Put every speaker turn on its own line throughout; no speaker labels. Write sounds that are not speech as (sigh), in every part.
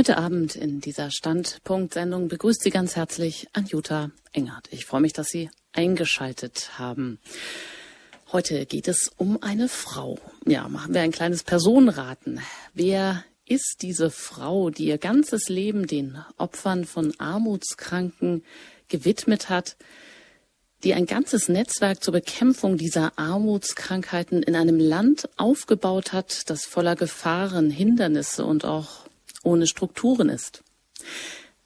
Heute Abend in dieser Standpunkt-Sendung begrüßt Sie ganz herzlich Anjuta Engert. Ich freue mich, dass Sie eingeschaltet haben. Heute geht es um eine Frau. Ja, machen wir ein kleines Personenraten. Wer ist diese Frau, die ihr ganzes Leben den Opfern von Armutskranken gewidmet hat, die ein ganzes Netzwerk zur Bekämpfung dieser Armutskrankheiten in einem Land aufgebaut hat, das voller Gefahren, Hindernisse und auch ohne Strukturen ist.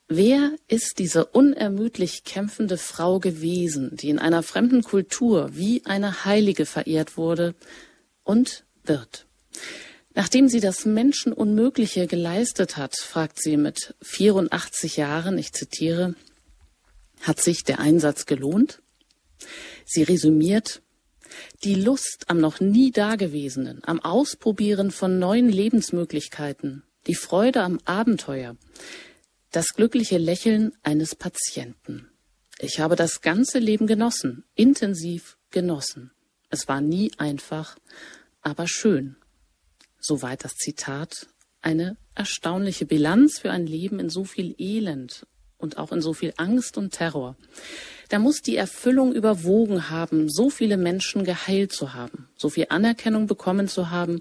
Wer ist diese unermüdlich kämpfende Frau gewesen, die in einer fremden Kultur wie eine Heilige verehrt wurde und wird? Nachdem sie das Menschenunmögliche geleistet hat, fragt sie mit 84 Jahren, ich zitiere, hat sich der Einsatz gelohnt? Sie resümiert, die Lust am noch nie Dagewesenen, am Ausprobieren von neuen Lebensmöglichkeiten, die Freude am Abenteuer, das glückliche Lächeln eines Patienten. Ich habe das ganze Leben genossen, intensiv genossen. Es war nie einfach, aber schön. Soweit das Zitat. Eine erstaunliche Bilanz für ein Leben in so viel Elend und auch in so viel Angst und Terror. Da muss die Erfüllung überwogen haben, so viele Menschen geheilt zu haben, so viel Anerkennung bekommen zu haben,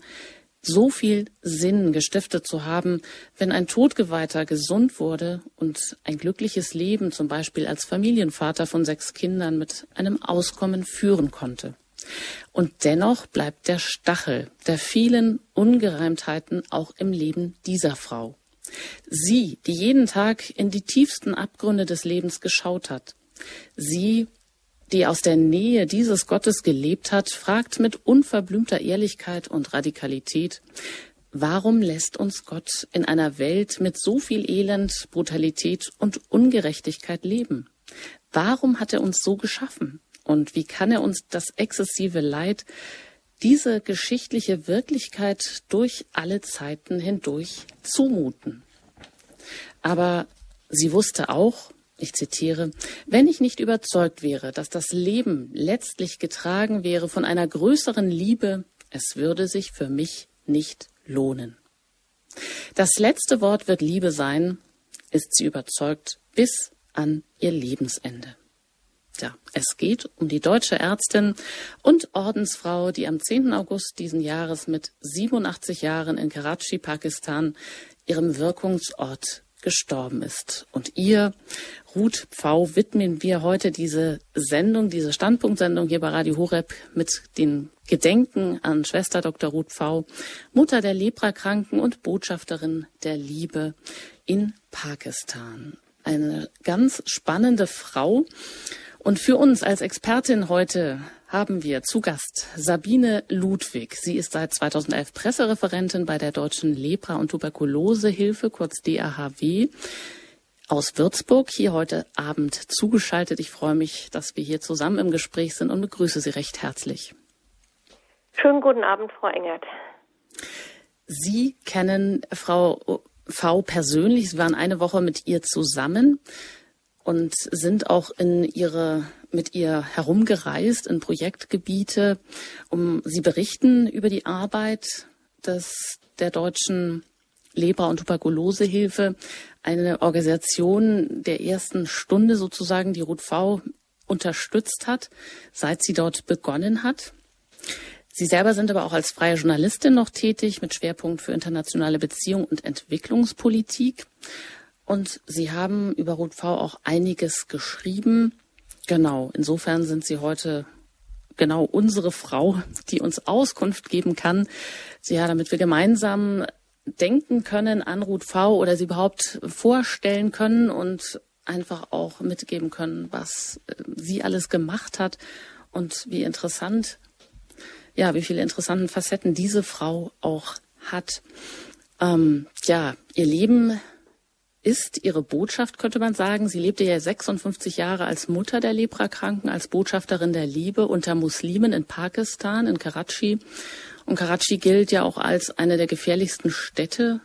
so viel Sinn gestiftet zu haben, wenn ein Todgeweihter gesund wurde und ein glückliches Leben zum Beispiel als Familienvater von sechs Kindern mit einem Auskommen führen konnte. Und dennoch bleibt der Stachel der vielen Ungereimtheiten auch im Leben dieser Frau. Sie, die jeden Tag in die tiefsten Abgründe des Lebens geschaut hat. Sie, die aus der Nähe dieses Gottes gelebt hat, fragt mit unverblümter Ehrlichkeit und Radikalität, warum lässt uns Gott in einer Welt mit so viel Elend, Brutalität und Ungerechtigkeit leben? Warum hat er uns so geschaffen? Und wie kann er uns das exzessive Leid, diese geschichtliche Wirklichkeit durch alle Zeiten hindurch zumuten? Aber sie wusste auch, ich zitiere, wenn ich nicht überzeugt wäre, dass das Leben letztlich getragen wäre von einer größeren Liebe, es würde sich für mich nicht lohnen. Das letzte Wort wird Liebe sein, ist sie überzeugt, bis an ihr Lebensende. Ja, es geht um die deutsche Ärztin und Ordensfrau, die am 10. August diesen Jahres mit 87 Jahren in Karachi, Pakistan, ihrem Wirkungsort gestorben ist. Und ihr, Ruth Pfau, widmen wir heute diese Sendung, diese Standpunktsendung hier bei Radio Horeb mit den Gedenken an Schwester Dr. Ruth Pfau, Mutter der Leprakranken und Botschafterin der Liebe in Pakistan. Eine ganz spannende Frau. Und für uns als Expertin heute haben wir zu Gast Sabine Ludwig. Sie ist seit 2011 Pressereferentin bei der Deutschen Lepra- und Tuberkulosehilfe, kurz DAHW, aus Würzburg, hier heute Abend zugeschaltet. Ich freue mich, dass wir hier zusammen im Gespräch sind und begrüße Sie recht herzlich.
Schönen guten Abend, Frau Engert.
Sie kennen Frau V persönlich. Sie waren eine Woche mit ihr zusammen und sind auch in ihre mit ihr herumgereist in Projektgebiete, um sie berichten über die Arbeit des der deutschen Leber- und Tuberkulosehilfe, eine Organisation der ersten Stunde sozusagen, die Ruth V unterstützt hat, seit sie dort begonnen hat. Sie selber sind aber auch als freie Journalistin noch tätig mit Schwerpunkt für internationale Beziehung und Entwicklungspolitik. Und Sie haben über Ruth V auch einiges geschrieben. Genau, insofern sind Sie heute genau unsere Frau, die uns Auskunft geben kann. Ja, damit wir gemeinsam denken können an Ruth V oder sie überhaupt vorstellen können und einfach auch mitgeben können, was äh, sie alles gemacht hat und wie interessant, ja, wie viele interessanten Facetten diese Frau auch hat. Ähm, ja, ihr Leben ist ihre Botschaft, könnte man sagen. Sie lebte ja 56 Jahre als Mutter der Leprakranken, als Botschafterin der Liebe unter Muslimen in Pakistan, in Karachi. Und Karachi gilt ja auch als eine der gefährlichsten Städte.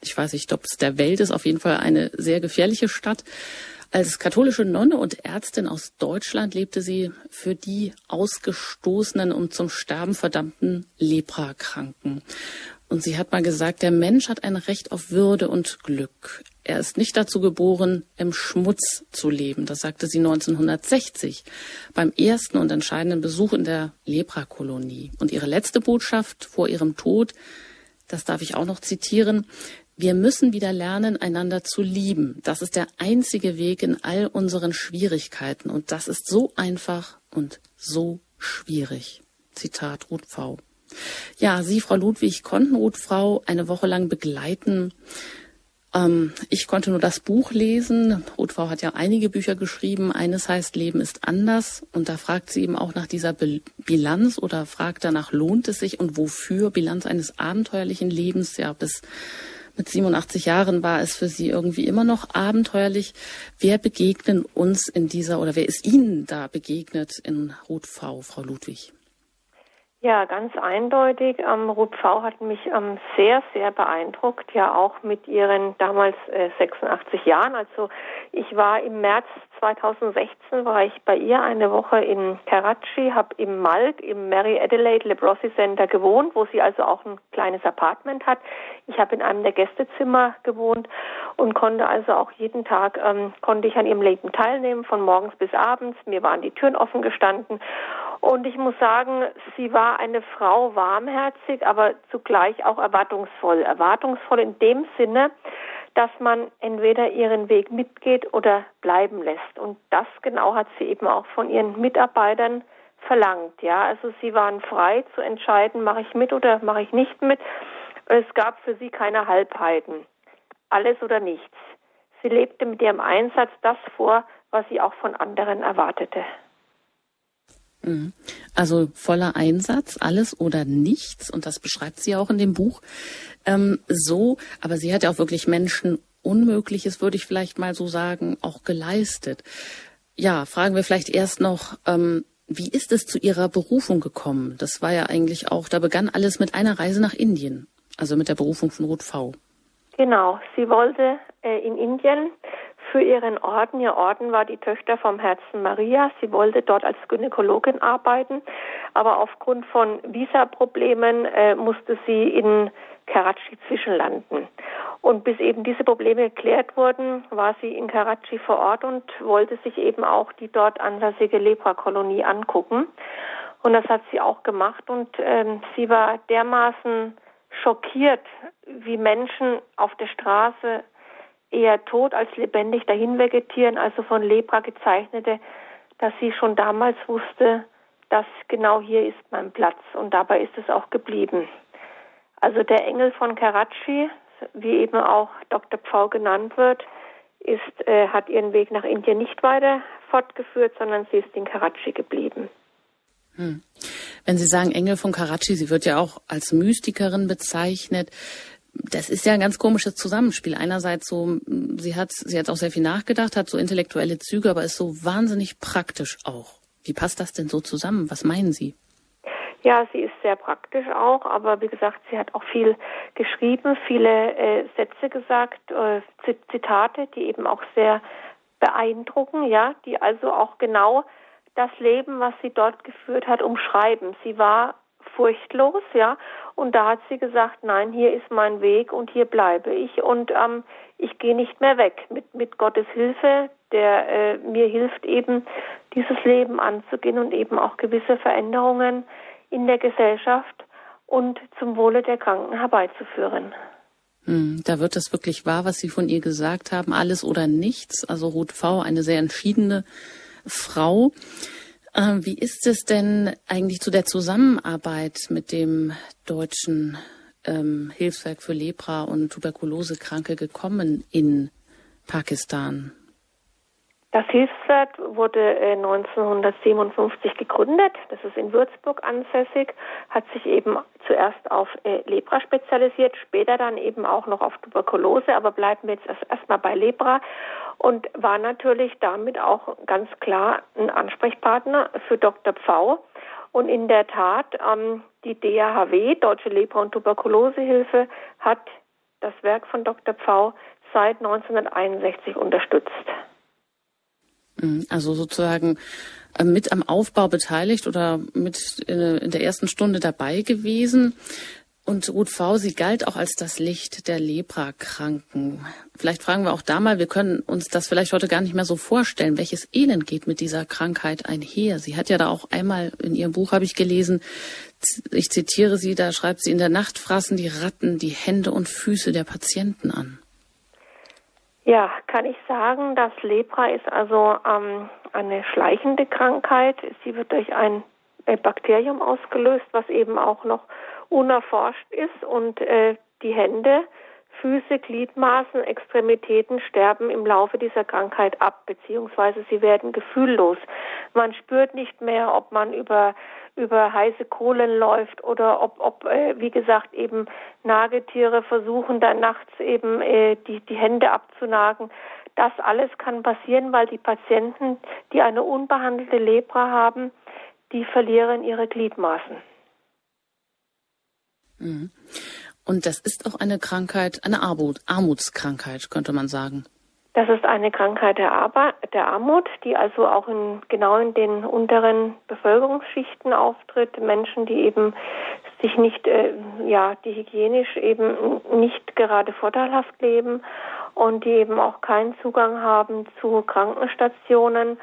Ich weiß nicht, ob es der Welt ist, auf jeden Fall eine sehr gefährliche Stadt. Als katholische Nonne und Ärztin aus Deutschland lebte sie für die ausgestoßenen und zum Sterben verdammten Leprakranken. Und sie hat mal gesagt, der Mensch hat ein Recht auf Würde und Glück. Er ist nicht dazu geboren, im Schmutz zu leben. Das sagte sie 1960 beim ersten und entscheidenden Besuch in der Leprakolonie. Und ihre letzte Botschaft vor ihrem Tod, das darf ich auch noch zitieren, wir müssen wieder lernen, einander zu lieben. Das ist der einzige Weg in all unseren Schwierigkeiten. Und das ist so einfach und so schwierig. Zitat Ruth V. Ja, Sie, Frau Ludwig, konnten Ruth Frau eine Woche lang begleiten. Ähm, ich konnte nur das Buch lesen. Ruth Frau hat ja einige Bücher geschrieben. Eines heißt Leben ist anders. Und da fragt sie eben auch nach dieser Bilanz oder fragt danach, lohnt es sich und wofür Bilanz eines abenteuerlichen Lebens, ja, bis mit 87 Jahren war es für Sie irgendwie immer noch abenteuerlich. Wer begegnet uns in dieser oder wer ist Ihnen da begegnet in V, Frau Ludwig?
Ja, ganz eindeutig. Ähm, Ruth V hat mich ähm, sehr, sehr beeindruckt, ja auch mit ihren damals äh, 86 Jahren. Also ich war im März 2016 war ich bei ihr eine Woche in Karachi, habe im Malk im Mary Adelaide Leprosy Center gewohnt, wo sie also auch ein kleines Apartment hat. Ich habe in einem der Gästezimmer gewohnt und konnte also auch jeden Tag ähm, konnte ich an ihrem Leben teilnehmen, von morgens bis abends. Mir waren die Türen offen gestanden und ich muss sagen, sie war eine Frau warmherzig, aber zugleich auch erwartungsvoll. Erwartungsvoll in dem Sinne, dass man entweder ihren Weg mitgeht oder bleiben lässt. Und das genau hat sie eben auch von ihren Mitarbeitern verlangt. Ja, also sie waren frei zu entscheiden, mache ich mit oder mache ich nicht mit. Es gab für sie keine Halbheiten. Alles oder nichts. Sie lebte mit ihrem Einsatz das vor, was sie auch von anderen erwartete.
Mhm. Also voller Einsatz, alles oder nichts, und das beschreibt sie auch in dem Buch ähm, so. Aber sie hat ja auch wirklich Menschen Unmögliches, würde ich vielleicht mal so sagen, auch geleistet. Ja, fragen wir vielleicht erst noch, ähm, wie ist es zu ihrer Berufung gekommen? Das war ja eigentlich auch, da begann alles mit einer Reise nach Indien, also mit der Berufung von Ruth V.
Genau, sie wollte äh, in Indien für ihren Orden. Ihr Orden war die Töchter vom Herzen Maria. Sie wollte dort als Gynäkologin arbeiten, aber aufgrund von Visaproblemen äh, musste sie in Karachi zwischenlanden. Und bis eben diese Probleme geklärt wurden, war sie in Karachi vor Ort und wollte sich eben auch die dort ansässige Leprakolonie angucken. Und das hat sie auch gemacht und ähm, sie war dermaßen schockiert, wie Menschen auf der Straße eher tot als lebendig dahin vegetieren, also von Lepra gezeichnete, dass sie schon damals wusste, dass genau hier ist mein Platz und dabei ist es auch geblieben. Also der Engel von Karachi, wie eben auch Dr. Pfau genannt wird, ist, äh, hat ihren Weg nach Indien nicht weiter fortgeführt, sondern sie ist in Karachi geblieben.
Hm. Wenn Sie sagen Engel von Karachi, sie wird ja auch als Mystikerin bezeichnet das ist ja ein ganz komisches Zusammenspiel. Einerseits so, sie hat, sie hat auch sehr viel nachgedacht, hat so intellektuelle Züge, aber ist so wahnsinnig praktisch auch. Wie passt das denn so zusammen? Was meinen Sie?
Ja, sie ist sehr praktisch auch, aber wie gesagt, sie hat auch viel geschrieben, viele äh, Sätze gesagt, äh, Zitate, die eben auch sehr beeindrucken, ja, die also auch genau das Leben, was sie dort geführt hat, umschreiben. Sie war furchtlos, ja. Und da hat sie gesagt, nein, hier ist mein Weg und hier bleibe ich und ähm, ich gehe nicht mehr weg. Mit, mit Gottes Hilfe, der äh, mir hilft eben, dieses Leben anzugehen und eben auch gewisse Veränderungen in der Gesellschaft und zum Wohle der Kranken herbeizuführen.
Hm, da wird das wirklich wahr, was Sie von ihr gesagt haben, alles oder nichts. Also Ruth V., eine sehr entschiedene Frau. Ähm, wie ist es denn eigentlich zu der Zusammenarbeit mit dem deutschen ähm, Hilfswerk für Lepra und Tuberkulosekranke gekommen in Pakistan?
Das Hilfswerk wurde 1957 äh, gegründet. Das ist in Würzburg ansässig, hat sich eben zuerst auf äh, Lepra spezialisiert, später dann eben auch noch auf Tuberkulose, aber bleiben wir jetzt erstmal bei Lepra und war natürlich damit auch ganz klar ein Ansprechpartner für Dr. Pfau. Und in der Tat, ähm, die DAHW, Deutsche Lepra- und Tuberkulosehilfe, hat das Werk von Dr. Pfau seit 1961 unterstützt.
Mhm. Also sozusagen äh, mit am Aufbau beteiligt oder mit in der ersten Stunde dabei gewesen. Und Ruth V., sie galt auch als das Licht der Leprakranken. Vielleicht fragen wir auch da mal, wir können uns das vielleicht heute gar nicht mehr so vorstellen. Welches Elend geht mit dieser Krankheit einher? Sie hat ja da auch einmal in ihrem Buch, habe ich gelesen, ich zitiere sie, da schreibt sie, in der Nacht fraßen die Ratten die Hände und Füße der Patienten an.
Ja, kann ich sagen, dass Lepra ist also ähm, eine schleichende Krankheit. Sie wird durch ein Bakterium ausgelöst, was eben auch noch unerforscht ist und äh, die Hände, Füße, Gliedmaßen, Extremitäten sterben im Laufe dieser Krankheit ab, beziehungsweise sie werden gefühllos. Man spürt nicht mehr, ob man über über heiße Kohlen läuft oder ob, ob äh, wie gesagt, eben Nagetiere versuchen, dann nachts eben äh, die, die Hände abzunagen. Das alles kann passieren, weil die Patienten, die eine unbehandelte Lepra haben, die verlieren ihre Gliedmaßen.
Mhm. Und das ist auch eine Krankheit, eine Armut, Armutskrankheit, könnte man sagen.
Das ist eine Krankheit der, Arbe der Armut, die also auch in, genau in den unteren Bevölkerungsschichten auftritt. Menschen, die eben sich nicht, äh, ja, die hygienisch eben nicht gerade vorteilhaft leben und die eben auch keinen Zugang haben zu Krankenstationen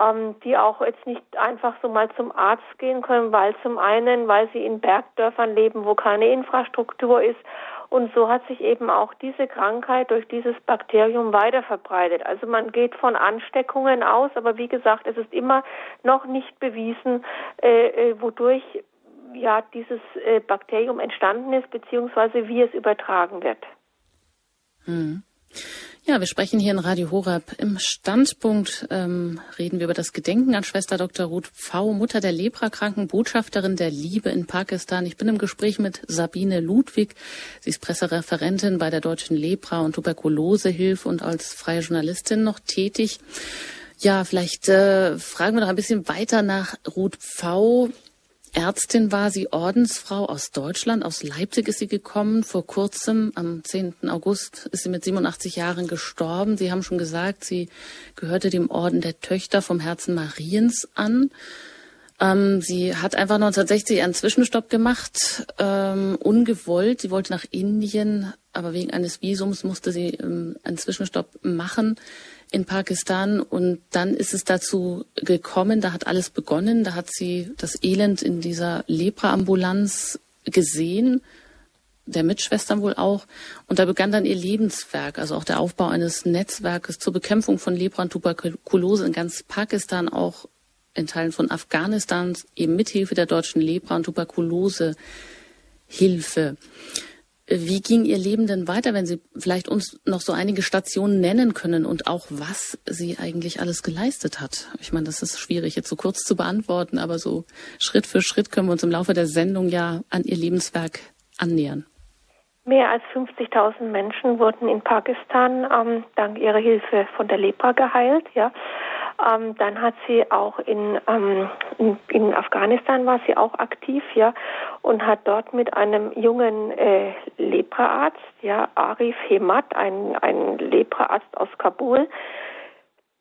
ähm, die auch jetzt nicht einfach so mal zum Arzt gehen können, weil zum einen, weil sie in Bergdörfern leben, wo keine Infrastruktur ist. Und so hat sich eben auch diese Krankheit durch dieses Bakterium weiter verbreitet. Also man geht von Ansteckungen aus, aber wie gesagt, es ist immer noch nicht bewiesen, äh, äh wodurch ja dieses äh, Bakterium entstanden ist, beziehungsweise wie es übertragen wird.
Hm. Ja, wir sprechen hier in Radio Horab im Standpunkt, ähm, reden wir über das Gedenken an Schwester Dr. Ruth V., Mutter der Leprakranken, Botschafterin der Liebe in Pakistan. Ich bin im Gespräch mit Sabine Ludwig. Sie ist Pressereferentin bei der Deutschen Lepra- und Tuberkulosehilfe und als freie Journalistin noch tätig. Ja, vielleicht äh, fragen wir noch ein bisschen weiter nach Ruth V. Ärztin war sie, Ordensfrau aus Deutschland, aus Leipzig ist sie gekommen. Vor kurzem, am 10. August, ist sie mit 87 Jahren gestorben. Sie haben schon gesagt, sie gehörte dem Orden der Töchter vom Herzen Mariens an. Ähm, sie hat einfach 1960 einen Zwischenstopp gemacht, ähm, ungewollt. Sie wollte nach Indien, aber wegen eines Visums musste sie ähm, einen Zwischenstopp machen in Pakistan und dann ist es dazu gekommen, da hat alles begonnen, da hat sie das Elend in dieser Lepra-Ambulanz gesehen, der Mitschwestern wohl auch, und da begann dann ihr Lebenswerk, also auch der Aufbau eines Netzwerkes zur Bekämpfung von Lepra und Tuberkulose in ganz Pakistan, auch in Teilen von Afghanistan, eben mithilfe der deutschen Lepra- und Tuberkulose Hilfe. Wie ging Ihr Leben denn weiter, wenn Sie vielleicht uns noch so einige Stationen nennen können und auch was sie eigentlich alles geleistet hat? Ich meine, das ist schwierig jetzt so kurz zu beantworten, aber so Schritt für Schritt können wir uns im Laufe der Sendung ja an Ihr Lebenswerk annähern.
Mehr als 50.000 Menschen wurden in Pakistan ähm, dank ihrer Hilfe von der Lepra geheilt. Ja. Ähm, dann hat sie auch in, ähm, in, in, Afghanistan war sie auch aktiv, ja, und hat dort mit einem jungen äh, Lepraarzt, ja, Arif Hemat, ein, ein Lepraarzt aus Kabul,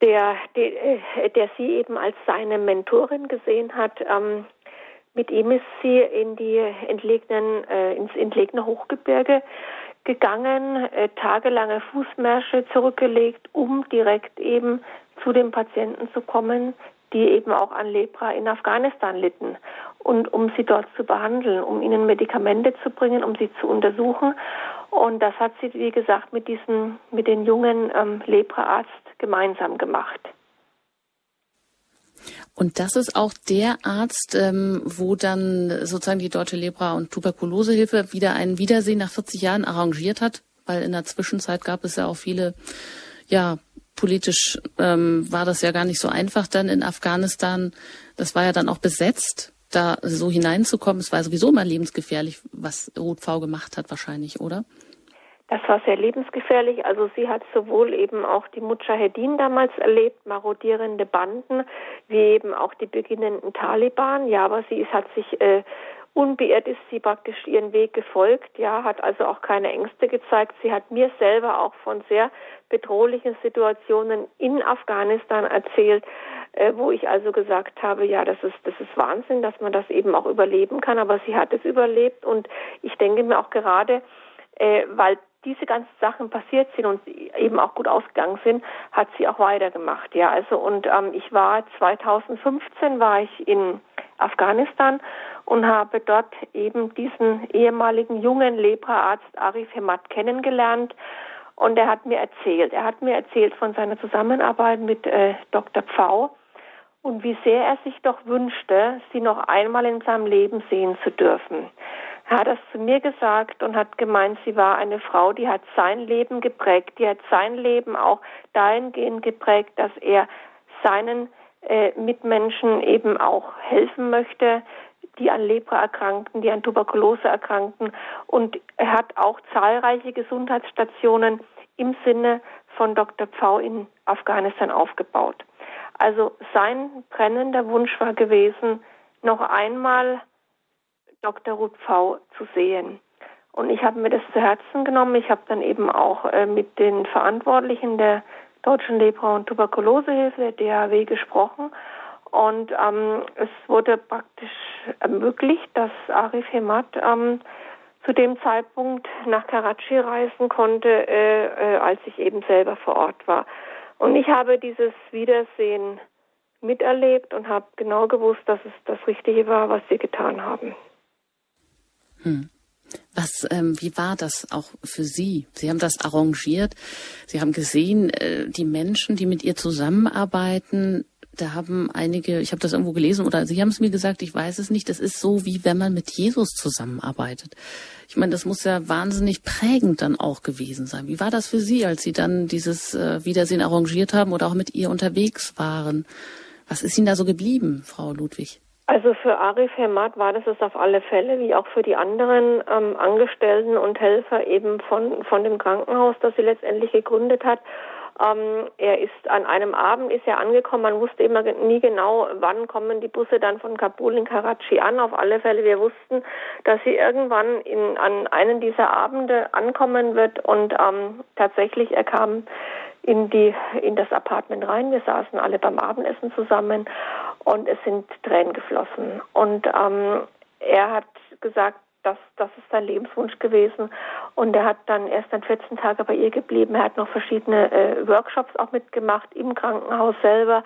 der, der, äh, der sie eben als seine Mentorin gesehen hat, ähm, mit ihm ist sie in die entlegenen, äh, ins entlegene Hochgebirge gegangen, äh, tagelange Fußmärsche zurückgelegt, um direkt eben zu den Patienten zu kommen, die eben auch an Lepra in Afghanistan litten und um sie dort zu behandeln, um ihnen Medikamente zu bringen, um sie zu untersuchen. Und das hat sie, wie gesagt, mit diesem, mit den jungen ähm, Lepra-Arzt gemeinsam gemacht.
Und das ist auch der Arzt, ähm, wo dann sozusagen die Deutsche Lepra- und Tuberkulosehilfe wieder ein Wiedersehen nach 40 Jahren arrangiert hat, weil in der Zwischenzeit gab es ja auch viele ja, politisch ähm, war das ja gar nicht so einfach dann in Afghanistan. Das war ja dann auch besetzt, da so hineinzukommen. Es war sowieso immer lebensgefährlich, was Ruth V gemacht hat wahrscheinlich, oder?
Das war sehr lebensgefährlich. Also sie hat sowohl eben auch die Mujahedin damals erlebt, marodierende Banden, wie eben auch die beginnenden Taliban. Ja, aber sie hat sich äh, unbeirrt ist sie praktisch ihren Weg gefolgt, ja, hat also auch keine Ängste gezeigt. Sie hat mir selber auch von sehr bedrohlichen Situationen in Afghanistan erzählt, äh, wo ich also gesagt habe, ja, das ist, das ist Wahnsinn, dass man das eben auch überleben kann, aber sie hat es überlebt und ich denke mir auch gerade, äh, weil diese ganzen Sachen passiert sind und eben auch gut ausgegangen sind, hat sie auch weitergemacht. Ja, also und ähm, ich war 2015 war ich in Afghanistan und habe dort eben diesen ehemaligen jungen Lepraarzt Arif Hemat kennengelernt. Und er hat mir erzählt, er hat mir erzählt von seiner Zusammenarbeit mit äh, Dr. Pfau und wie sehr er sich doch wünschte, sie noch einmal in seinem Leben sehen zu dürfen. Er hat das zu mir gesagt und hat gemeint, sie war eine Frau, die hat sein Leben geprägt, die hat sein Leben auch dahingehend geprägt, dass er seinen äh, Mitmenschen eben auch helfen möchte, die an Lepra erkrankten, die an Tuberkulose erkrankten. Und er hat auch zahlreiche Gesundheitsstationen im Sinne von Dr. Pfau in Afghanistan aufgebaut. Also sein brennender Wunsch war gewesen, noch einmal Dr. Ruth V. zu sehen. Und ich habe mir das zu Herzen genommen. Ich habe dann eben auch äh, mit den Verantwortlichen der Deutschen Lepra- und Tuberkulosehilfe, der DHW, gesprochen. Und ähm, es wurde praktisch ermöglicht, dass Arif Hemat ähm, zu dem Zeitpunkt nach Karachi reisen konnte, äh, äh, als ich eben selber vor Ort war. Und ich habe dieses Wiedersehen miterlebt und habe genau gewusst, dass es das Richtige war, was sie getan haben.
Hm. Was, ähm, wie war das auch für Sie? Sie haben das arrangiert. Sie haben gesehen, äh, die Menschen, die mit ihr zusammenarbeiten, da haben einige, ich habe das irgendwo gelesen oder Sie haben es mir gesagt, ich weiß es nicht, das ist so, wie wenn man mit Jesus zusammenarbeitet. Ich meine, das muss ja wahnsinnig prägend dann auch gewesen sein. Wie war das für Sie, als Sie dann dieses äh, Wiedersehen arrangiert haben oder auch mit ihr unterwegs waren? Was ist Ihnen da so geblieben, Frau Ludwig?
Also für Arif Hemat war das es auf alle Fälle, wie auch für die anderen ähm, Angestellten und Helfer eben von, von dem Krankenhaus, das sie letztendlich gegründet hat. Ähm, er ist an einem Abend ist er angekommen. Man wusste immer nie genau, wann kommen die Busse dann von Kabul in Karachi an. Auf alle Fälle, wir wussten, dass sie irgendwann in, an einen dieser Abende ankommen wird. Und ähm, tatsächlich, er kam in die in das Apartment rein. Wir saßen alle beim Abendessen zusammen und es sind Tränen geflossen. Und ähm, er hat gesagt, das, das ist sein Lebenswunsch gewesen. Und er hat dann erst dann 14 Tage bei ihr geblieben. Er hat noch verschiedene äh, Workshops auch mitgemacht im Krankenhaus selber.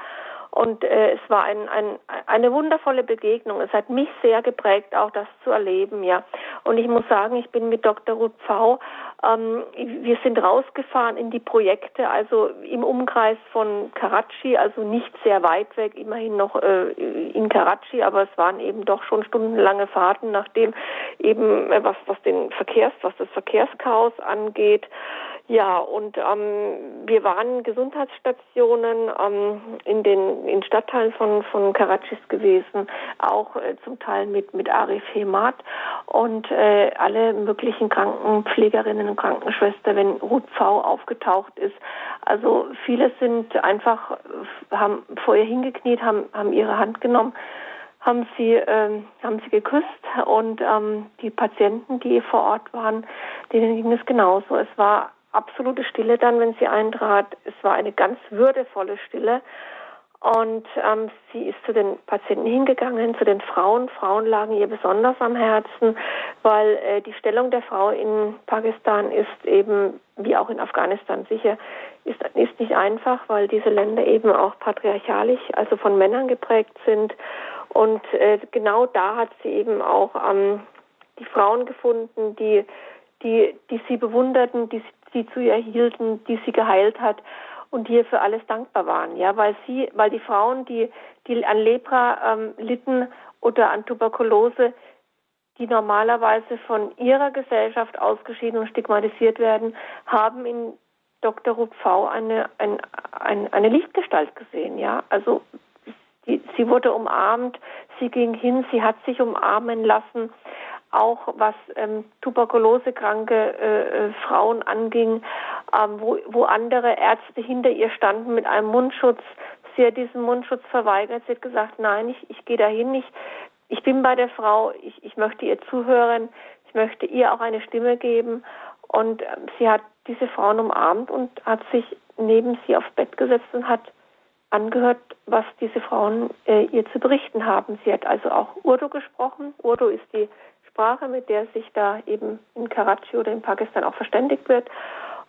Und äh, es war ein, ein, eine wundervolle Begegnung. Es hat mich sehr geprägt, auch das zu erleben, ja. Und ich muss sagen, ich bin mit Dr. Ruth Pfau, ähm, wir sind rausgefahren in die Projekte, also im Umkreis von Karachi, also nicht sehr weit weg, immerhin noch äh, in Karachi, aber es waren eben doch schon stundenlange Fahrten, nachdem eben äh, was, was den Verkehrs, was das Verkehrschaos angeht, ja, und ähm, wir waren Gesundheitsstationen ähm, in den in Stadtteilen von von Karachis gewesen, auch äh, zum Teil mit mit Arif Hemat und äh, alle möglichen Krankenpflegerinnen und Krankenschwestern, wenn Ruth V aufgetaucht ist. Also viele sind einfach äh, haben vor ihr hingekniet, haben haben ihre Hand genommen haben sie ähm, haben sie geküsst und ähm, die Patienten, die vor Ort waren, denen ging es genauso. Es war absolute Stille dann, wenn sie eintrat. Es war eine ganz würdevolle Stille. Und ähm, sie ist zu den Patienten hingegangen, zu den Frauen. Frauen lagen ihr besonders am Herzen, weil äh, die Stellung der Frau in Pakistan ist eben, wie auch in Afghanistan sicher, ist, ist nicht einfach, weil diese Länder eben auch patriarchalisch, also von Männern geprägt sind. Und äh, genau da hat sie eben auch ähm, die Frauen gefunden, die, die, die sie bewunderten, die, die zu ihr hielten, die sie geheilt hat und die ihr für alles dankbar waren, ja, weil sie, weil die Frauen, die, die an Lepra ähm, litten oder an Tuberkulose, die normalerweise von ihrer Gesellschaft ausgeschieden und stigmatisiert werden, haben in Dr. Ruth V eine, ein, ein, eine Lichtgestalt gesehen, ja. Also die, sie wurde umarmt, sie ging hin, sie hat sich umarmen lassen auch was ähm, tuberkulosekranke äh, äh, Frauen anging, ähm, wo, wo andere Ärzte hinter ihr standen mit einem Mundschutz. Sie hat diesen Mundschutz verweigert. Sie hat gesagt, nein, ich, ich gehe dahin, ich, ich bin bei der Frau, ich, ich möchte ihr zuhören, ich möchte ihr auch eine Stimme geben. Und ähm, sie hat diese Frauen umarmt und hat sich neben sie aufs Bett gesetzt und hat angehört, was diese Frauen äh, ihr zu berichten haben. Sie hat also auch Urdu gesprochen. Urdu ist die Sprache, mit der sich da eben in Karachi oder in Pakistan auch verständigt wird.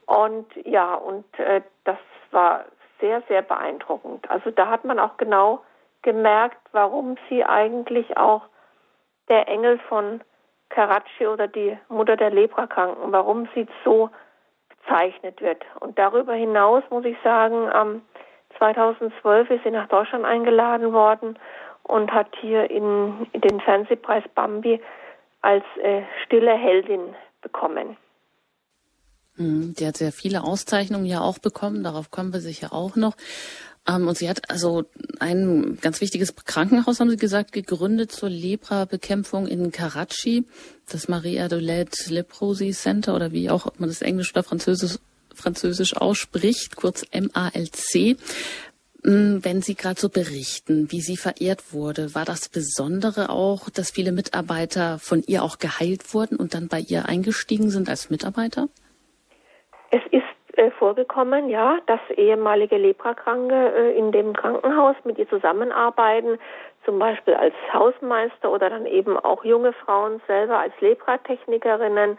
Und ja, und äh, das war sehr, sehr beeindruckend. Also da hat man auch genau gemerkt, warum sie eigentlich auch der Engel von Karachi oder die Mutter der Leprakranken, warum sie so bezeichnet wird. Und darüber hinaus muss ich sagen, ähm, 2012 ist sie nach Deutschland eingeladen worden und hat hier in, in den Fernsehpreis Bambi als äh, stille Heldin bekommen.
Mhm, die hat sehr viele Auszeichnungen ja auch bekommen, darauf kommen wir sicher auch noch. Ähm, und sie hat also ein ganz wichtiges Krankenhaus, haben Sie gesagt, gegründet zur Lepra-Bekämpfung in Karachi, das Marie Adolette Leprosy Center oder wie auch man das Englisch oder Französisch, Französisch ausspricht, kurz MALC. Mm, wenn Sie gerade so berichten, wie sie verehrt wurde, war das Besondere auch, dass viele Mitarbeiter von ihr auch geheilt wurden und dann bei ihr eingestiegen sind als Mitarbeiter?
Es ist äh, vorgekommen, ja, dass ehemalige Leprakranke äh, in dem Krankenhaus mit ihr zusammenarbeiten, zum Beispiel als Hausmeister oder dann eben auch junge Frauen selber als Lepratechnikerinnen.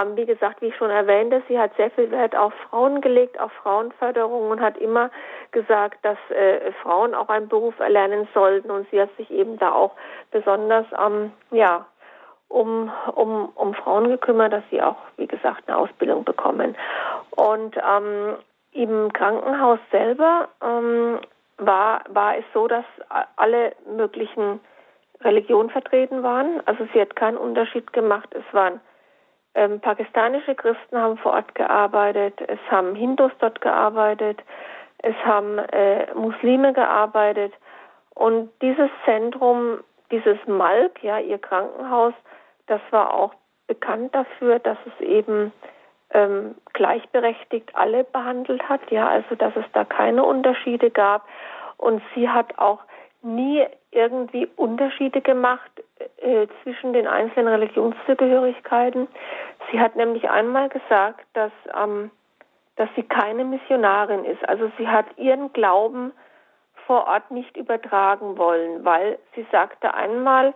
Ähm, wie gesagt, wie ich schon erwähnte, sie hat sehr viel Wert auf Frauen gelegt, auf Frauenförderung und hat immer gesagt, dass äh, Frauen auch einen Beruf erlernen sollten und sie hat sich eben da auch besonders ähm, ja, um, um, um Frauen gekümmert, dass sie auch, wie gesagt, eine Ausbildung bekommen. Und ähm, im Krankenhaus selber ähm, war, war es so, dass alle möglichen Religionen vertreten waren. Also sie hat keinen Unterschied gemacht. Es waren ähm, pakistanische Christen haben vor Ort gearbeitet, es haben Hindus dort gearbeitet, es haben äh, Muslime gearbeitet. Und dieses Zentrum, dieses Malk, ja, ihr Krankenhaus, das war auch bekannt dafür, dass es eben ähm, gleichberechtigt alle behandelt hat, ja, also dass es da keine Unterschiede gab. Und sie hat auch nie irgendwie Unterschiede gemacht äh, zwischen den einzelnen Religionszugehörigkeiten. Sie hat nämlich einmal gesagt, dass, ähm, dass sie keine Missionarin ist. Also sie hat ihren Glauben vor Ort nicht übertragen wollen, weil sie sagte einmal,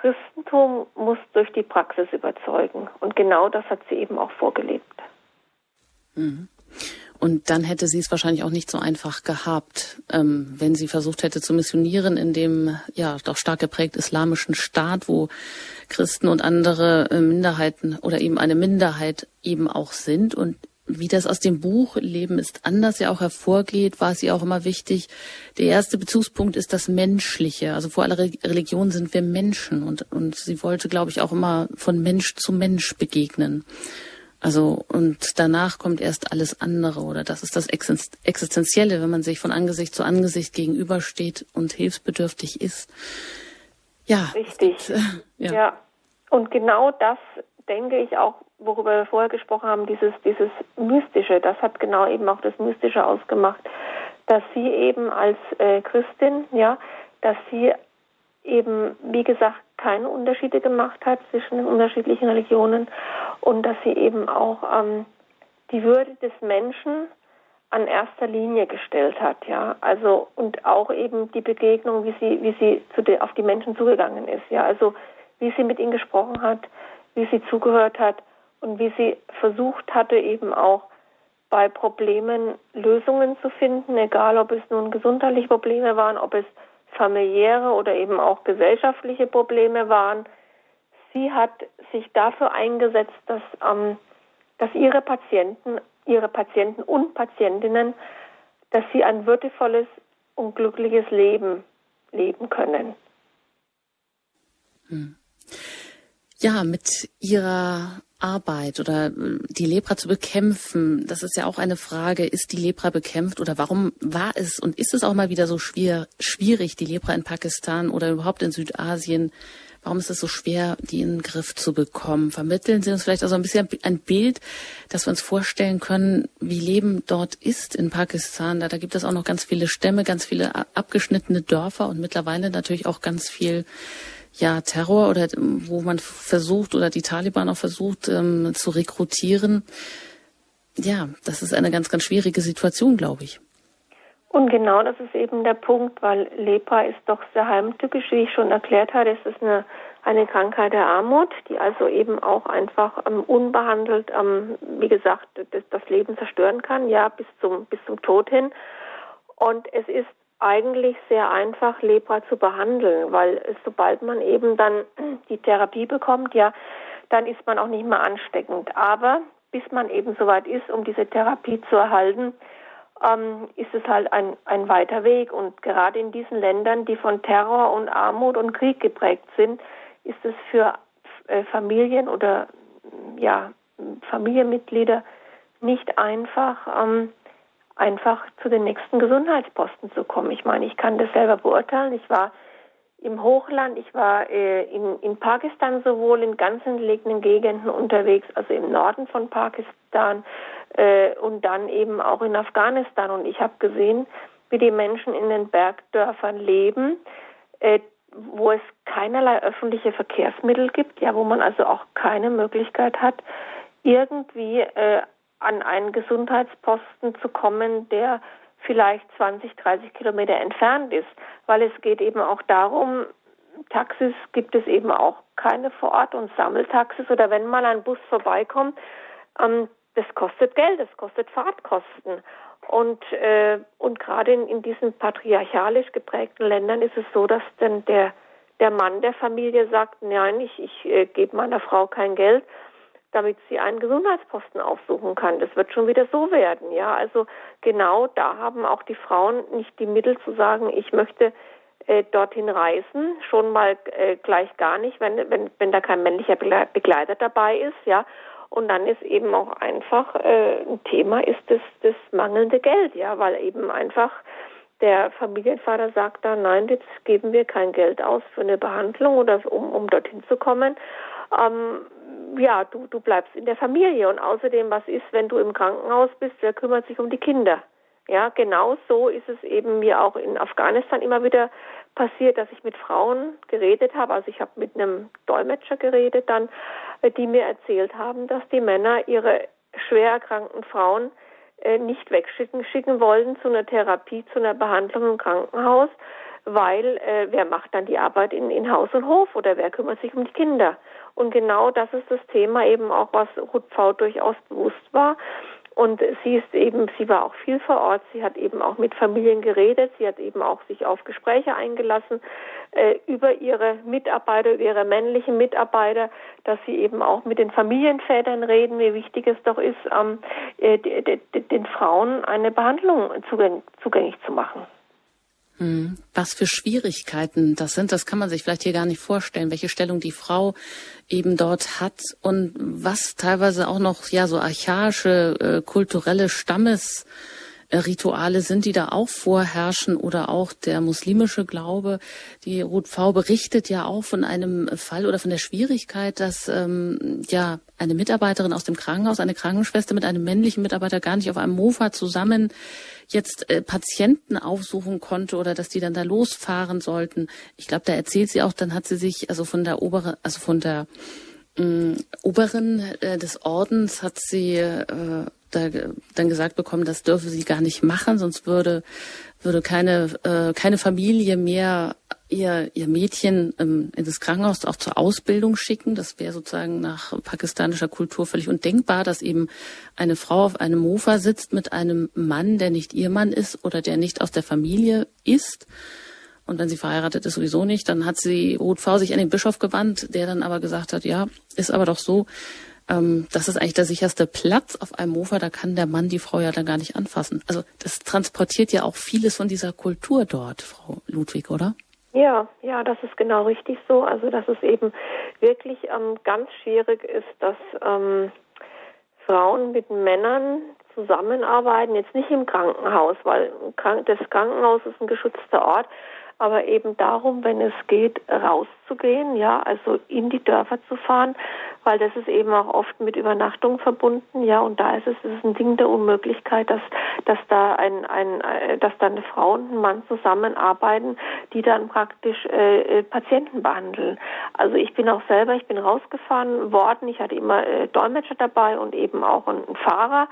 Christentum muss durch die Praxis überzeugen. Und genau das hat sie eben auch vorgelebt.
Mhm. Und dann hätte sie es wahrscheinlich auch nicht so einfach gehabt, ähm, wenn sie versucht hätte zu missionieren in dem ja doch stark geprägt islamischen Staat, wo Christen und andere äh, Minderheiten oder eben eine Minderheit eben auch sind. Und wie das aus dem Buch Leben ist anders ja auch hervorgeht, war es ihr auch immer wichtig. Der erste Bezugspunkt ist das Menschliche. Also vor aller Religion sind wir Menschen und, und sie wollte, glaube ich, auch immer von Mensch zu Mensch begegnen. Also, und danach kommt erst alles andere oder das ist das Existenzielle, wenn man sich von Angesicht zu Angesicht gegenübersteht und hilfsbedürftig ist.
Ja. Richtig. Äh, ja. ja. Und genau das denke ich auch worüber wir vorher gesprochen haben, dieses, dieses Mystische, das hat genau eben auch das Mystische ausgemacht, dass sie eben als äh, Christin, ja, dass sie eben, wie gesagt, keine Unterschiede gemacht hat zwischen den unterschiedlichen Religionen und dass sie eben auch ähm, die Würde des Menschen an erster Linie gestellt hat, ja, also und auch eben die Begegnung, wie sie, wie sie de, auf die Menschen zugegangen ist, ja, also wie sie mit ihnen gesprochen hat, wie sie zugehört hat und wie sie versucht hatte, eben auch bei Problemen Lösungen zu finden, egal ob es nun gesundheitliche Probleme waren, ob es familiäre oder eben auch gesellschaftliche Probleme waren. Sie hat sich dafür eingesetzt, dass, ähm, dass ihre Patienten, ihre Patienten und Patientinnen, dass sie ein würdevolles und glückliches Leben leben können.
Hm. Ja, mit ihrer Arbeit oder äh, die Lepra zu bekämpfen, das ist ja auch eine Frage, ist die Lepra bekämpft oder warum war es und ist es auch mal wieder so schwer, schwierig, die Lepra in Pakistan oder überhaupt in Südasien, warum ist es so schwer, die in den Griff zu bekommen? Vermitteln Sie uns vielleicht also ein bisschen ein Bild, dass wir uns vorstellen können, wie Leben dort ist in Pakistan. Da, da gibt es auch noch ganz viele Stämme, ganz viele abgeschnittene Dörfer und mittlerweile natürlich auch ganz viel ja Terror oder wo man versucht oder die Taliban auch versucht ähm, zu rekrutieren. Ja, das ist eine ganz, ganz schwierige Situation, glaube ich.
Und genau das ist eben der Punkt, weil Lepra ist doch sehr heimtückisch, wie ich schon erklärt hatte. Es ist eine, eine Krankheit der Armut, die also eben auch einfach ähm, unbehandelt, ähm, wie gesagt, das, das Leben zerstören kann, ja, bis zum, bis zum Tod hin. Und es ist eigentlich sehr einfach, Lepra zu behandeln, weil sobald man eben dann (clears throat) die Therapie bekommt, ja, dann ist man auch nicht mehr ansteckend. Aber bis man eben soweit ist, um diese Therapie zu erhalten, ähm, ist es halt ein, ein weiter Weg. Und gerade in diesen Ländern, die von Terror und Armut und Krieg geprägt sind, ist es für äh, Familien oder ja, Familienmitglieder nicht einfach, ähm, einfach zu den nächsten Gesundheitsposten zu kommen. Ich meine, ich kann das selber beurteilen. Ich war im Hochland, ich war äh, in, in Pakistan sowohl in ganz entlegenen Gegenden unterwegs, also im Norden von Pakistan äh, und dann eben auch in Afghanistan. Und ich habe gesehen, wie die Menschen in den Bergdörfern leben, äh, wo es keinerlei öffentliche Verkehrsmittel gibt, ja, wo man also auch keine Möglichkeit hat, irgendwie äh, an einen Gesundheitsposten zu kommen, der vielleicht 20, 30 Kilometer entfernt ist, weil es geht eben auch darum, Taxis gibt es eben auch keine vor Ort und Sammeltaxis. Oder wenn mal ein Bus vorbeikommt, ähm, das kostet Geld, das kostet Fahrtkosten. Und, äh, und gerade in, in diesen patriarchalisch geprägten Ländern ist es so, dass dann der, der Mann der Familie sagt, nein, ich, ich äh, gebe meiner Frau kein Geld, damit sie einen Gesundheitsposten aufsuchen kann. Das wird schon wieder so werden, ja. Also genau da haben auch die Frauen nicht die Mittel zu sagen, ich möchte äh, dorthin reisen, schon mal äh, gleich gar nicht, wenn, wenn, wenn da kein männlicher Begleiter dabei ist, ja. Und dann ist eben auch einfach äh, ein Thema ist das, das mangelnde Geld, ja, weil eben einfach der Familienvater sagt dann, nein, jetzt geben wir kein Geld aus für eine Behandlung oder um, um dorthin zu kommen. Ähm, ja, du, du bleibst in der Familie. Und außerdem, was ist, wenn du im Krankenhaus bist? Wer kümmert sich um die Kinder? Ja, genau so ist es eben mir auch in Afghanistan immer wieder passiert, dass ich mit Frauen geredet habe. Also ich habe mit einem Dolmetscher geredet dann, äh, die mir erzählt haben, dass die Männer ihre schwer erkrankten Frauen äh, nicht wegschicken schicken wollen zu einer Therapie, zu einer Behandlung im Krankenhaus, weil äh, wer macht dann die Arbeit in, in Haus und Hof oder wer kümmert sich um die Kinder? Und genau das ist das Thema eben auch, was Ruth Pfau durchaus bewusst war. Und sie ist eben, sie war auch viel vor Ort. Sie hat eben auch mit Familien geredet. Sie hat eben auch sich auf Gespräche eingelassen äh, über ihre Mitarbeiter, über ihre männlichen Mitarbeiter, dass sie eben auch mit den Familienvätern reden, wie wichtig es doch ist, ähm, äh, den Frauen eine Behandlung zugänglich, zugänglich zu machen.
Hm. Was für Schwierigkeiten das sind, das kann man sich vielleicht hier gar nicht vorstellen, welche Stellung die Frau eben dort hat und was teilweise auch noch ja so archaische äh, kulturelle Stammes Rituale sind, die da auch vorherrschen oder auch der muslimische Glaube. Die Ruth V berichtet ja auch von einem Fall oder von der Schwierigkeit, dass ähm, ja eine Mitarbeiterin aus dem Krankenhaus, eine Krankenschwester mit einem männlichen Mitarbeiter gar nicht auf einem Mofa zusammen jetzt äh, Patienten aufsuchen konnte oder dass die dann da losfahren sollten. Ich glaube, da erzählt sie auch, dann hat sie sich also von der obere, also von der äh, Oberin äh, des Ordens hat sie äh, da, dann gesagt bekommen, das dürfe sie gar nicht machen, sonst würde würde keine äh, keine Familie mehr ihr ihr Mädchen ähm, in das Krankenhaus auch zur Ausbildung schicken. Das wäre sozusagen nach pakistanischer Kultur völlig undenkbar, dass eben eine Frau auf einem Mofa sitzt mit einem Mann, der nicht ihr Mann ist oder der nicht aus der Familie ist. Und wenn sie verheiratet ist, sowieso nicht. Dann hat sie Ruth V. sich an den Bischof gewandt, der dann aber gesagt hat, ja, ist aber doch so, ähm, das ist eigentlich der sicherste Platz auf einem Mofa, da kann der Mann die Frau ja dann gar nicht anfassen. Also das transportiert ja auch vieles von dieser Kultur dort, Frau Ludwig, oder?
Ja, ja, das ist genau richtig so. Also dass es eben wirklich ähm, ganz schwierig ist, dass ähm, Frauen mit Männern zusammenarbeiten, jetzt nicht im Krankenhaus, weil das Krankenhaus ist ein geschützter Ort, aber eben darum, wenn es geht, rauszugehen, ja, also in die Dörfer zu fahren, weil das ist eben auch oft mit Übernachtung verbunden, ja, und da ist es, es ist ein Ding der Unmöglichkeit, dass, dass da ein, ein, äh, dass da eine Frau und ein Mann zusammenarbeiten, die dann praktisch äh, äh, Patienten behandeln. Also ich bin auch selber, ich bin rausgefahren worden, ich hatte immer äh, Dolmetscher dabei und eben auch einen Fahrer.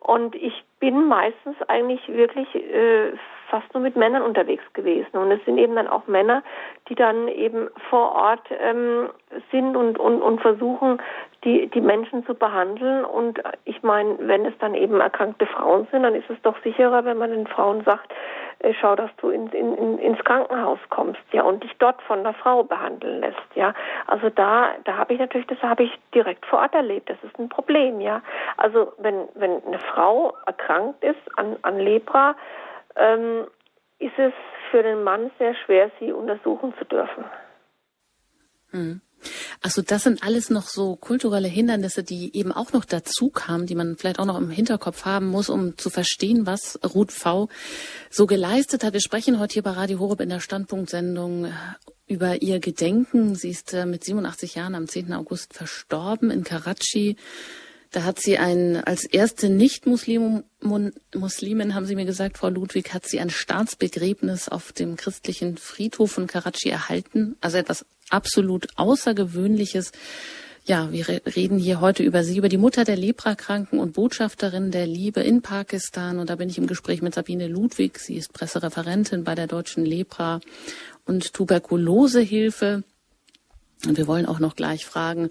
Und ich bin meistens eigentlich wirklich äh, fast nur mit Männern unterwegs gewesen. Und es sind eben dann auch Männer, die dann eben vor Ort ähm, sind und, und, und versuchen, die, die Menschen zu behandeln. Und ich meine, wenn es dann eben erkrankte Frauen sind, dann ist es doch sicherer, wenn man den Frauen sagt, äh, schau, dass du in, in, ins Krankenhaus kommst, ja, und dich dort von der Frau behandeln lässt, ja. Also da, da habe ich natürlich, das habe ich direkt vor Ort erlebt. Das ist ein Problem, ja. Also wenn, wenn eine Frau erkrankt ist an, an Lepra, ähm, ist es für den Mann sehr schwer, sie untersuchen zu dürfen.
Hm. Also das sind alles noch so kulturelle Hindernisse, die eben auch noch dazu kamen, die man vielleicht auch noch im Hinterkopf haben muss, um zu verstehen, was Ruth V. so geleistet hat. Wir sprechen heute hier bei Radio Horeb in der Standpunktsendung über ihr Gedenken. Sie ist äh, mit 87 Jahren am 10. August verstorben in Karachi. Da hat sie ein, als erste Nicht-Muslimin, haben Sie mir gesagt, Frau Ludwig, hat sie ein Staatsbegräbnis auf dem christlichen Friedhof von Karachi erhalten. Also etwas absolut Außergewöhnliches. Ja, wir reden hier heute über sie, über die Mutter der Leprakranken und Botschafterin der Liebe in Pakistan. Und da bin ich im Gespräch mit Sabine Ludwig. Sie ist Pressereferentin bei der Deutschen Lepra- und Tuberkulosehilfe. Und wir wollen auch noch gleich fragen,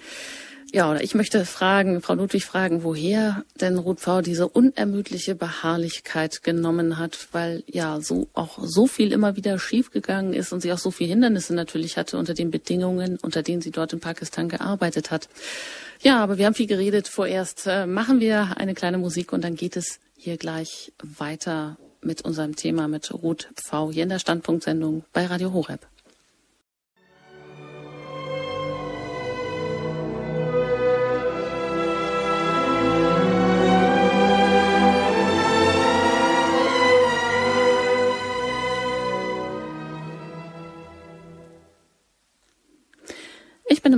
ja, oder ich möchte fragen, Frau Ludwig fragen, woher denn Ruth V. diese unermüdliche Beharrlichkeit genommen hat, weil ja so auch so viel immer wieder schiefgegangen ist und sie auch so viele Hindernisse natürlich hatte unter den Bedingungen, unter denen sie dort in Pakistan gearbeitet hat. Ja, aber wir haben viel geredet. Vorerst äh, machen wir eine kleine Musik und dann geht es hier gleich weiter mit unserem Thema mit Ruth V. hier in der Standpunktsendung bei Radio Horeb.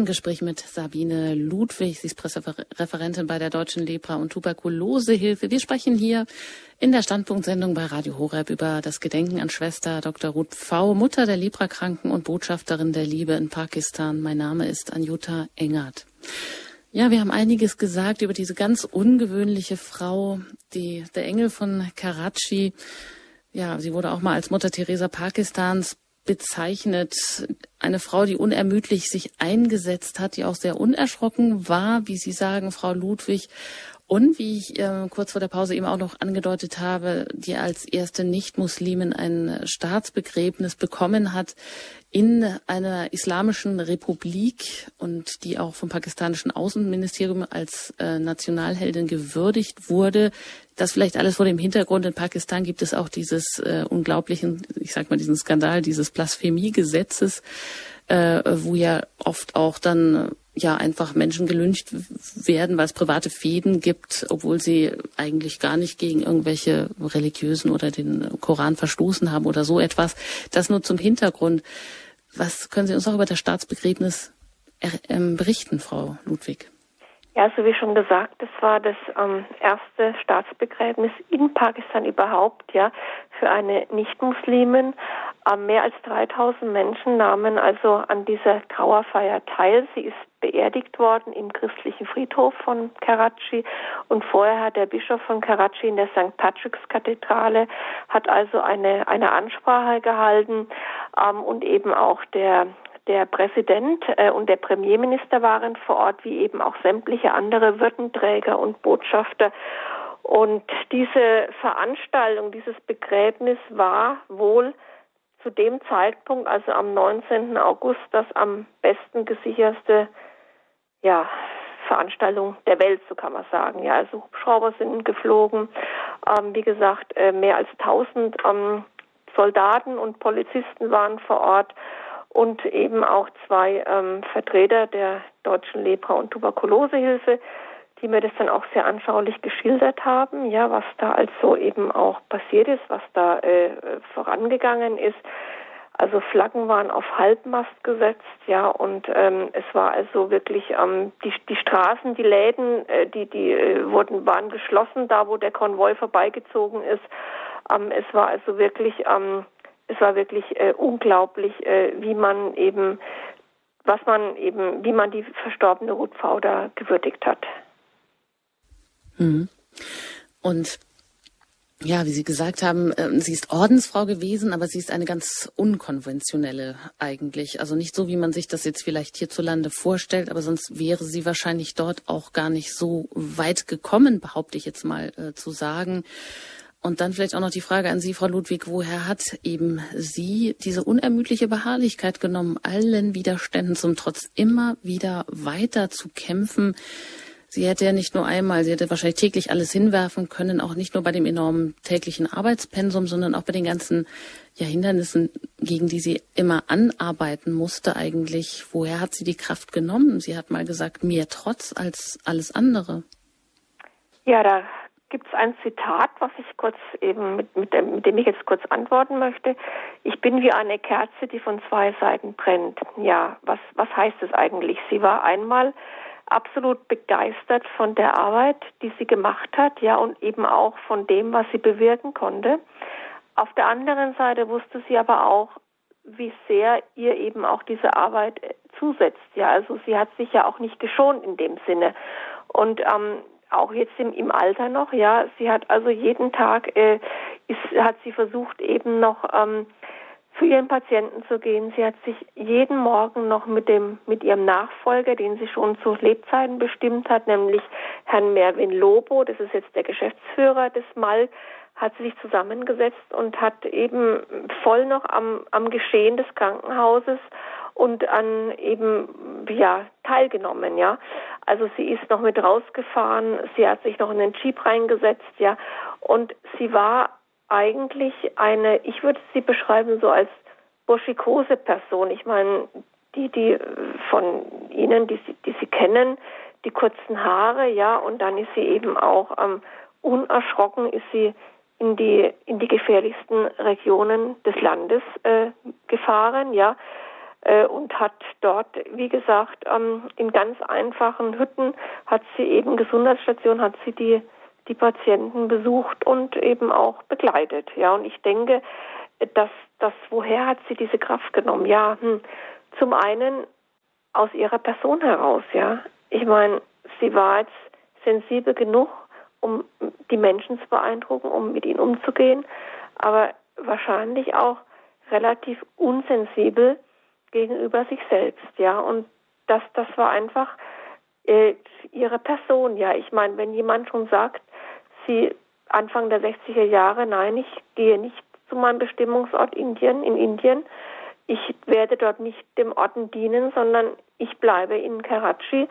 Gespräch mit Sabine Ludwig. Sie ist Pressereferentin bei der Deutschen Lepra- und Tuberkulosehilfe. Wir sprechen hier in der Standpunktsendung bei Radio Horeb über das Gedenken an Schwester Dr. Ruth V., Mutter der Leprakranken und Botschafterin der Liebe in Pakistan. Mein Name ist Anjuta Engert. Ja, wir haben einiges gesagt über diese ganz ungewöhnliche Frau, die, der Engel von Karachi. Ja, sie wurde auch mal als Mutter Teresa Pakistans bezeichnet. Eine Frau, die unermüdlich sich eingesetzt hat, die auch sehr unerschrocken war, wie Sie sagen, Frau Ludwig. Und wie ich äh, kurz vor der Pause eben auch noch angedeutet habe, die als erste Nicht-Muslimin ein Staatsbegräbnis bekommen hat in einer islamischen Republik und die auch vom pakistanischen Außenministerium als äh, Nationalheldin gewürdigt wurde. Das vielleicht alles vor dem Hintergrund. In Pakistan gibt es auch dieses äh, unglaublichen, ich sag mal, diesen Skandal dieses Blasphemiegesetzes, äh, wo ja oft auch dann ja einfach Menschen gelüncht werden, weil es private Fäden gibt, obwohl sie eigentlich gar nicht gegen irgendwelche religiösen oder den Koran verstoßen haben oder so etwas. Das nur zum Hintergrund. Was können Sie uns auch über das Staatsbegräbnis ähm, berichten, Frau Ludwig?
Ja, also wie schon gesagt, das war das ähm, erste Staatsbegräbnis in Pakistan überhaupt, ja, für eine Nicht-Muslimin. Ähm, mehr als 3000 Menschen nahmen also an dieser Trauerfeier teil. Sie ist beerdigt worden im christlichen Friedhof von Karachi und vorher hat der Bischof von Karachi in der St. Patrick's Kathedrale hat also eine, eine Ansprache gehalten ähm, und eben auch der der Präsident äh, und der Premierminister waren vor Ort, wie eben auch sämtliche andere Würdenträger und Botschafter. Und diese Veranstaltung, dieses Begräbnis war wohl zu dem Zeitpunkt, also am 19. August, das am besten gesicherste ja, Veranstaltung der Welt, so kann man sagen. Ja, also Hubschrauber sind geflogen. Ähm, wie gesagt, äh, mehr als 1000 ähm, Soldaten und Polizisten waren vor Ort und eben auch zwei ähm, Vertreter der deutschen Lepra- und Tuberkulosehilfe, die mir das dann auch sehr anschaulich geschildert haben, ja, was da also eben auch passiert ist, was da äh, vorangegangen ist. Also Flaggen waren auf Halbmast gesetzt, ja, und ähm, es war also wirklich ähm, die, die Straßen, die Läden, äh, die die äh, wurden waren geschlossen, da wo der Konvoi vorbeigezogen ist. Ähm, es war also wirklich ähm, es war wirklich äh, unglaublich, äh, wie man eben was man eben, wie man die verstorbene Ruth Fauder gewürdigt hat.
Mhm. Und ja, wie Sie gesagt haben, ähm, sie ist Ordensfrau gewesen, aber sie ist eine ganz unkonventionelle eigentlich. Also nicht so, wie man sich das jetzt vielleicht hierzulande vorstellt, aber sonst wäre sie wahrscheinlich dort auch gar nicht so weit gekommen, behaupte ich jetzt mal äh, zu sagen. Und dann vielleicht auch noch die Frage an Sie, Frau Ludwig, woher hat eben Sie diese unermüdliche Beharrlichkeit genommen, allen Widerständen zum Trotz immer wieder weiter zu kämpfen? Sie hätte ja nicht nur einmal, sie hätte wahrscheinlich täglich alles hinwerfen können, auch nicht nur bei dem enormen täglichen Arbeitspensum, sondern auch bei den ganzen ja, Hindernissen, gegen die sie immer anarbeiten musste eigentlich. Woher hat sie die Kraft genommen? Sie hat mal gesagt, mehr Trotz als alles andere.
Ja, da gibt es ein Zitat, was ich kurz eben mit, mit, dem, mit dem ich jetzt kurz antworten möchte. Ich bin wie eine Kerze, die von zwei Seiten brennt. Ja, was, was heißt es eigentlich? Sie war einmal absolut begeistert von der Arbeit, die sie gemacht hat, ja, und eben auch von dem, was sie bewirken konnte. Auf der anderen Seite wusste sie aber auch, wie sehr ihr eben auch diese Arbeit äh, zusetzt. Ja, also sie hat sich ja auch nicht geschont in dem Sinne. Und ähm, auch jetzt im, im Alter noch, ja, sie hat also jeden Tag äh, ist, hat sie versucht eben noch ähm, zu ihren Patienten zu gehen. Sie hat sich jeden Morgen noch mit dem, mit ihrem Nachfolger, den sie schon zu Lebzeiten bestimmt hat, nämlich Herrn Merwin Lobo, das ist jetzt der Geschäftsführer des MAL, hat sie sich zusammengesetzt und hat eben voll noch am, am Geschehen des Krankenhauses und an eben, ja, teilgenommen, ja. Also sie ist noch mit rausgefahren, sie hat sich noch in den Jeep reingesetzt, ja. Und sie war eigentlich eine, ich würde sie beschreiben so als burschikose Person. Ich meine, die, die von Ihnen, die Sie, die Sie kennen, die kurzen Haare, ja, und dann ist sie eben auch ähm, unerschrocken, ist sie in die in die gefährlichsten Regionen des Landes äh, gefahren, ja, äh, und hat dort, wie gesagt, ähm, in ganz einfachen Hütten hat sie eben Gesundheitsstation, hat sie die die Patienten besucht und eben auch begleitet. Ja, und ich denke, dass das, woher hat sie diese Kraft genommen? Ja, hm, zum einen aus ihrer Person heraus, ja. Ich meine, sie war jetzt sensibel genug, um die Menschen zu beeindrucken, um mit ihnen umzugehen, aber wahrscheinlich auch relativ unsensibel gegenüber sich selbst, ja. Und das, das war einfach äh, ihre Person, ja. Ich meine, wenn jemand schon sagt, sie Anfang der 60er Jahre, nein, ich gehe nicht zu meinem Bestimmungsort Indien, in Indien. Ich werde dort nicht dem Orden dienen, sondern ich bleibe in Karachi,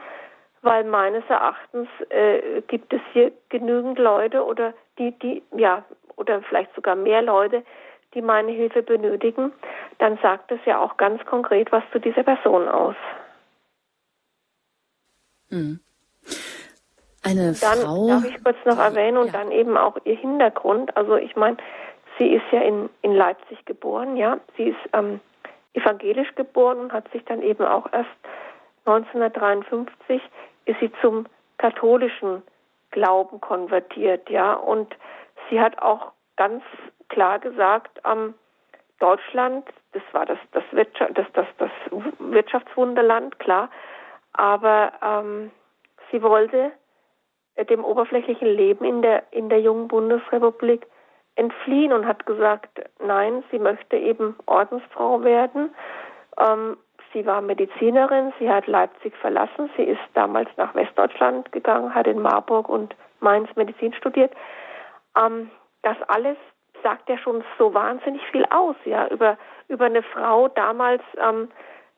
weil meines Erachtens äh, gibt es hier genügend Leute oder die, die, ja, oder vielleicht sogar mehr Leute, die meine Hilfe benötigen, dann sagt es ja auch ganz konkret was zu dieser Person aus.
Mhm. Eine
dann
Frau.
Darf ich kurz noch erwähnen und ja. dann eben auch ihr Hintergrund. Also ich meine, sie ist ja in, in Leipzig geboren, ja. Sie ist ähm, evangelisch geboren und hat sich dann eben auch erst 1953 ist sie zum katholischen Glauben konvertiert, ja. Und sie hat auch ganz klar gesagt, ähm, Deutschland, das war das, das, Wirtschaft, das, das, das Wirtschaftswunderland, klar, aber ähm, sie wollte dem oberflächlichen Leben in der, in der jungen Bundesrepublik entfliehen und hat gesagt, nein, sie möchte eben Ordensfrau werden. Ähm, sie war Medizinerin, sie hat Leipzig verlassen, sie ist damals nach Westdeutschland gegangen, hat in Marburg und Mainz Medizin studiert. Ähm, das alles sagt ja schon so wahnsinnig viel aus, ja, über, über eine Frau damals, ähm,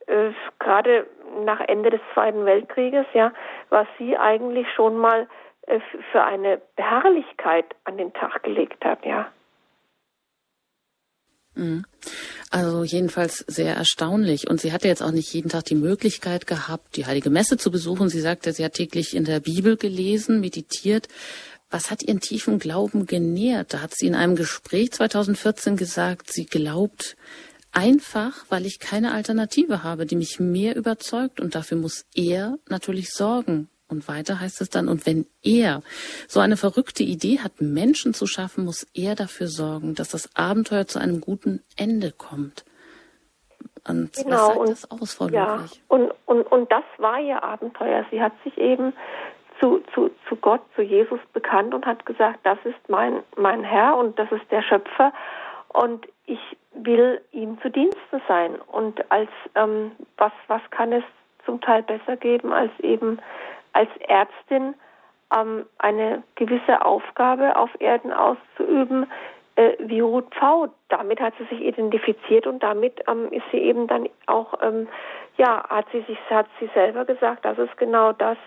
äh, gerade nach Ende des Zweiten Weltkrieges, ja, was sie eigentlich schon mal äh, für eine Beharrlichkeit an den Tag gelegt hat, ja.
Mhm. Also jedenfalls sehr erstaunlich. Und sie hatte jetzt auch nicht jeden Tag die Möglichkeit gehabt, die Heilige Messe zu besuchen. Sie sagte, sie hat täglich in der Bibel gelesen, meditiert. Was hat ihren tiefen Glauben genährt? Da hat sie in einem Gespräch 2014 gesagt, sie glaubt einfach, weil ich keine Alternative habe, die mich mehr überzeugt und dafür muss er natürlich sorgen. Und weiter heißt es dann, und wenn er so eine verrückte Idee hat, Menschen zu schaffen, muss er dafür sorgen, dass das Abenteuer zu einem guten Ende kommt.
Und genau, was sagt und, das aus, Frau ja, Und, und, und das war ihr Abenteuer. Sie hat sich eben zu, zu, zu Gott, zu Jesus bekannt und hat gesagt, das ist mein, mein Herr und das ist der Schöpfer und ich will ihm zu Diensten sein. Und als ähm, was, was kann es zum Teil besser geben, als eben als Ärztin ähm, eine gewisse Aufgabe auf Erden auszuüben, äh, wie Ruth Pfau. Damit hat sie sich identifiziert und damit ähm, ist sie eben dann auch, ähm, ja, hat sie sich, hat sie selber gesagt, das ist genau das,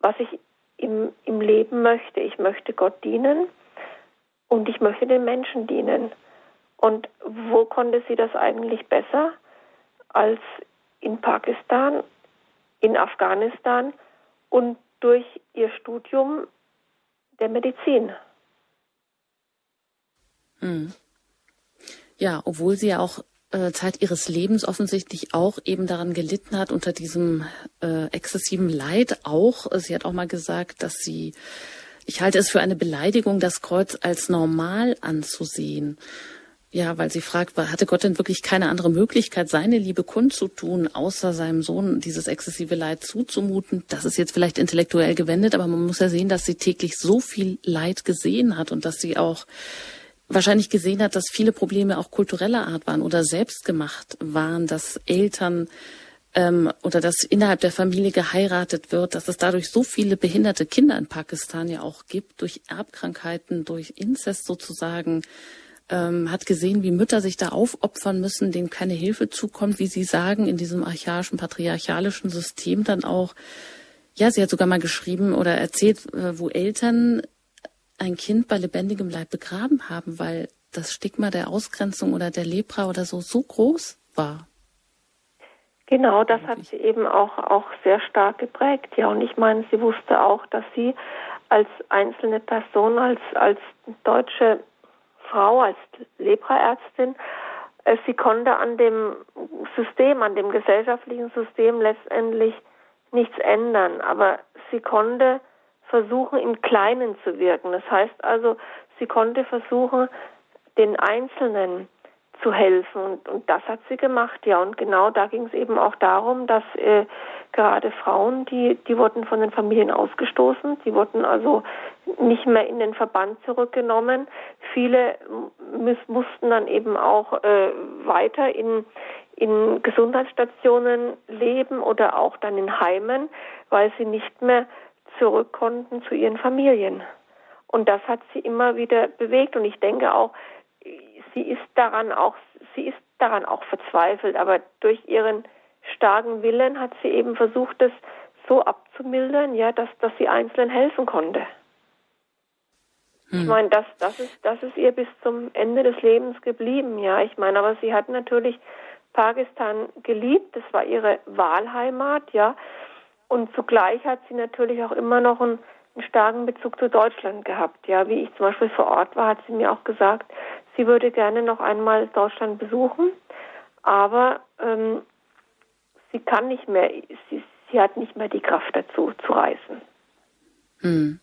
was ich im, im Leben möchte. Ich möchte Gott dienen und ich möchte den Menschen dienen. Und wo konnte sie das eigentlich besser als in Pakistan, in Afghanistan und durch ihr Studium der Medizin?
Hm. Ja, obwohl sie ja auch äh, Zeit ihres Lebens offensichtlich auch eben daran gelitten hat, unter diesem äh, exzessiven Leid auch. Sie hat auch mal gesagt, dass sie, ich halte es für eine Beleidigung, das Kreuz als normal anzusehen. Ja, weil sie fragt, hatte Gott denn wirklich keine andere Möglichkeit, seine Liebe kundzutun, außer seinem Sohn dieses exzessive Leid zuzumuten? Das ist jetzt vielleicht intellektuell gewendet, aber man muss ja sehen, dass sie täglich so viel Leid gesehen hat und dass sie auch wahrscheinlich gesehen hat, dass viele Probleme auch kultureller Art waren oder selbstgemacht waren, dass Eltern ähm, oder dass innerhalb der Familie geheiratet wird, dass es dadurch so viele behinderte Kinder in Pakistan ja auch gibt, durch Erbkrankheiten, durch Inzest sozusagen, ähm, hat gesehen, wie Mütter sich da aufopfern müssen, denen keine Hilfe zukommt, wie sie sagen, in diesem archaischen, patriarchalischen System dann auch, ja, sie hat sogar mal geschrieben oder erzählt, äh, wo Eltern ein Kind bei lebendigem Leib begraben haben, weil das Stigma der Ausgrenzung oder der Lepra oder so so groß war.
Genau, das hat sie eben auch, auch sehr stark geprägt. Ja, und ich meine, sie wusste auch, dass sie als einzelne Person, als, als deutsche Frau, als Lepraärztin, äh, sie konnte an dem System, an dem gesellschaftlichen System letztendlich nichts ändern. Aber sie konnte versuchen, im Kleinen zu wirken. Das heißt also, sie konnte versuchen, den Einzelnen zu helfen. Und, und das hat sie gemacht, ja. Und genau da ging es eben auch darum, dass äh, gerade Frauen, die, die wurden von den Familien ausgestoßen, die wurden also nicht mehr in den Verband zurückgenommen. Viele mussten dann eben auch äh, weiter in, in Gesundheitsstationen leben oder auch dann in Heimen, weil sie nicht mehr zurück konnten zu ihren Familien. Und das hat sie immer wieder bewegt. Und ich denke auch, sie ist daran auch, sie ist daran auch verzweifelt. Aber durch ihren starken Willen hat sie eben versucht, das so abzumildern, ja, dass, dass sie Einzelnen helfen konnte. Hm. Ich meine, das, das ist, das ist ihr bis zum Ende des Lebens geblieben, ja. Ich meine, aber sie hat natürlich Pakistan geliebt. Das war ihre Wahlheimat, ja. Und zugleich hat sie natürlich auch immer noch einen, einen, starken Bezug zu Deutschland gehabt. Ja, wie ich zum Beispiel vor Ort war, hat sie mir auch gesagt, sie würde gerne noch einmal Deutschland besuchen, aber ähm, sie kann nicht mehr, sie, sie hat nicht mehr die Kraft dazu zu reisen.
Hm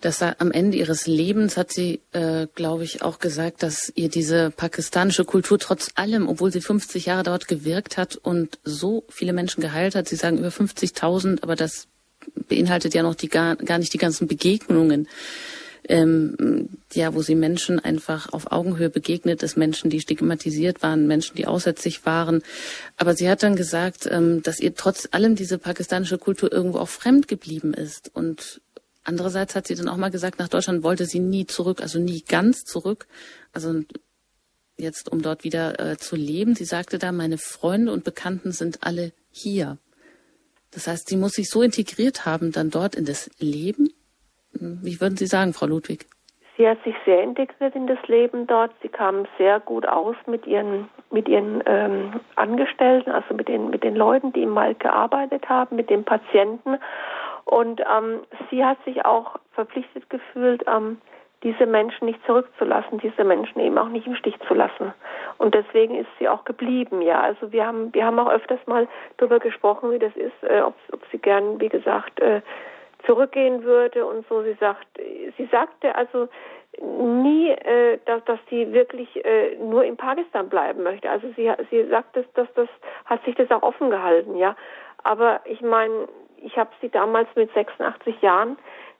dass am Ende ihres Lebens hat sie, äh, glaube ich, auch gesagt, dass ihr diese pakistanische Kultur trotz allem, obwohl sie 50 Jahre dort gewirkt hat und so viele Menschen geheilt hat, sie sagen über 50.000, aber das beinhaltet ja noch die gar, gar nicht die ganzen Begegnungen, ähm, ja, wo sie Menschen einfach auf Augenhöhe begegnet ist, Menschen, die stigmatisiert waren, Menschen, die aussätzlich waren. Aber sie hat dann gesagt, ähm, dass ihr trotz allem diese pakistanische Kultur irgendwo auch fremd geblieben ist und Andererseits hat sie dann auch mal gesagt, nach Deutschland wollte sie nie zurück, also nie ganz zurück. Also jetzt, um dort wieder äh, zu leben. Sie sagte da, meine Freunde und Bekannten sind alle hier. Das heißt, sie muss sich so integriert haben dann dort in das Leben. Hm, wie würden Sie sagen, Frau Ludwig?
Sie hat sich sehr integriert in das Leben dort. Sie kam sehr gut aus mit ihren, mit ihren ähm, Angestellten, also mit den, mit den Leuten, die im Wald gearbeitet haben, mit den Patienten. Und ähm, sie hat sich auch verpflichtet gefühlt, ähm, diese Menschen nicht zurückzulassen, diese Menschen eben auch nicht im Stich zu lassen. Und deswegen ist sie auch geblieben, ja. Also wir haben, wir haben auch öfters mal darüber gesprochen, wie das ist, äh, ob, ob sie gern, wie gesagt, äh, zurückgehen würde und so. Sie sagt, sie sagte also nie, äh, dass, dass sie wirklich äh, nur in Pakistan bleiben möchte. Also sie, sie sagt, dass, dass das hat sich das auch offen gehalten, ja. Aber ich meine, ich habe sie damals mit 86 Jahren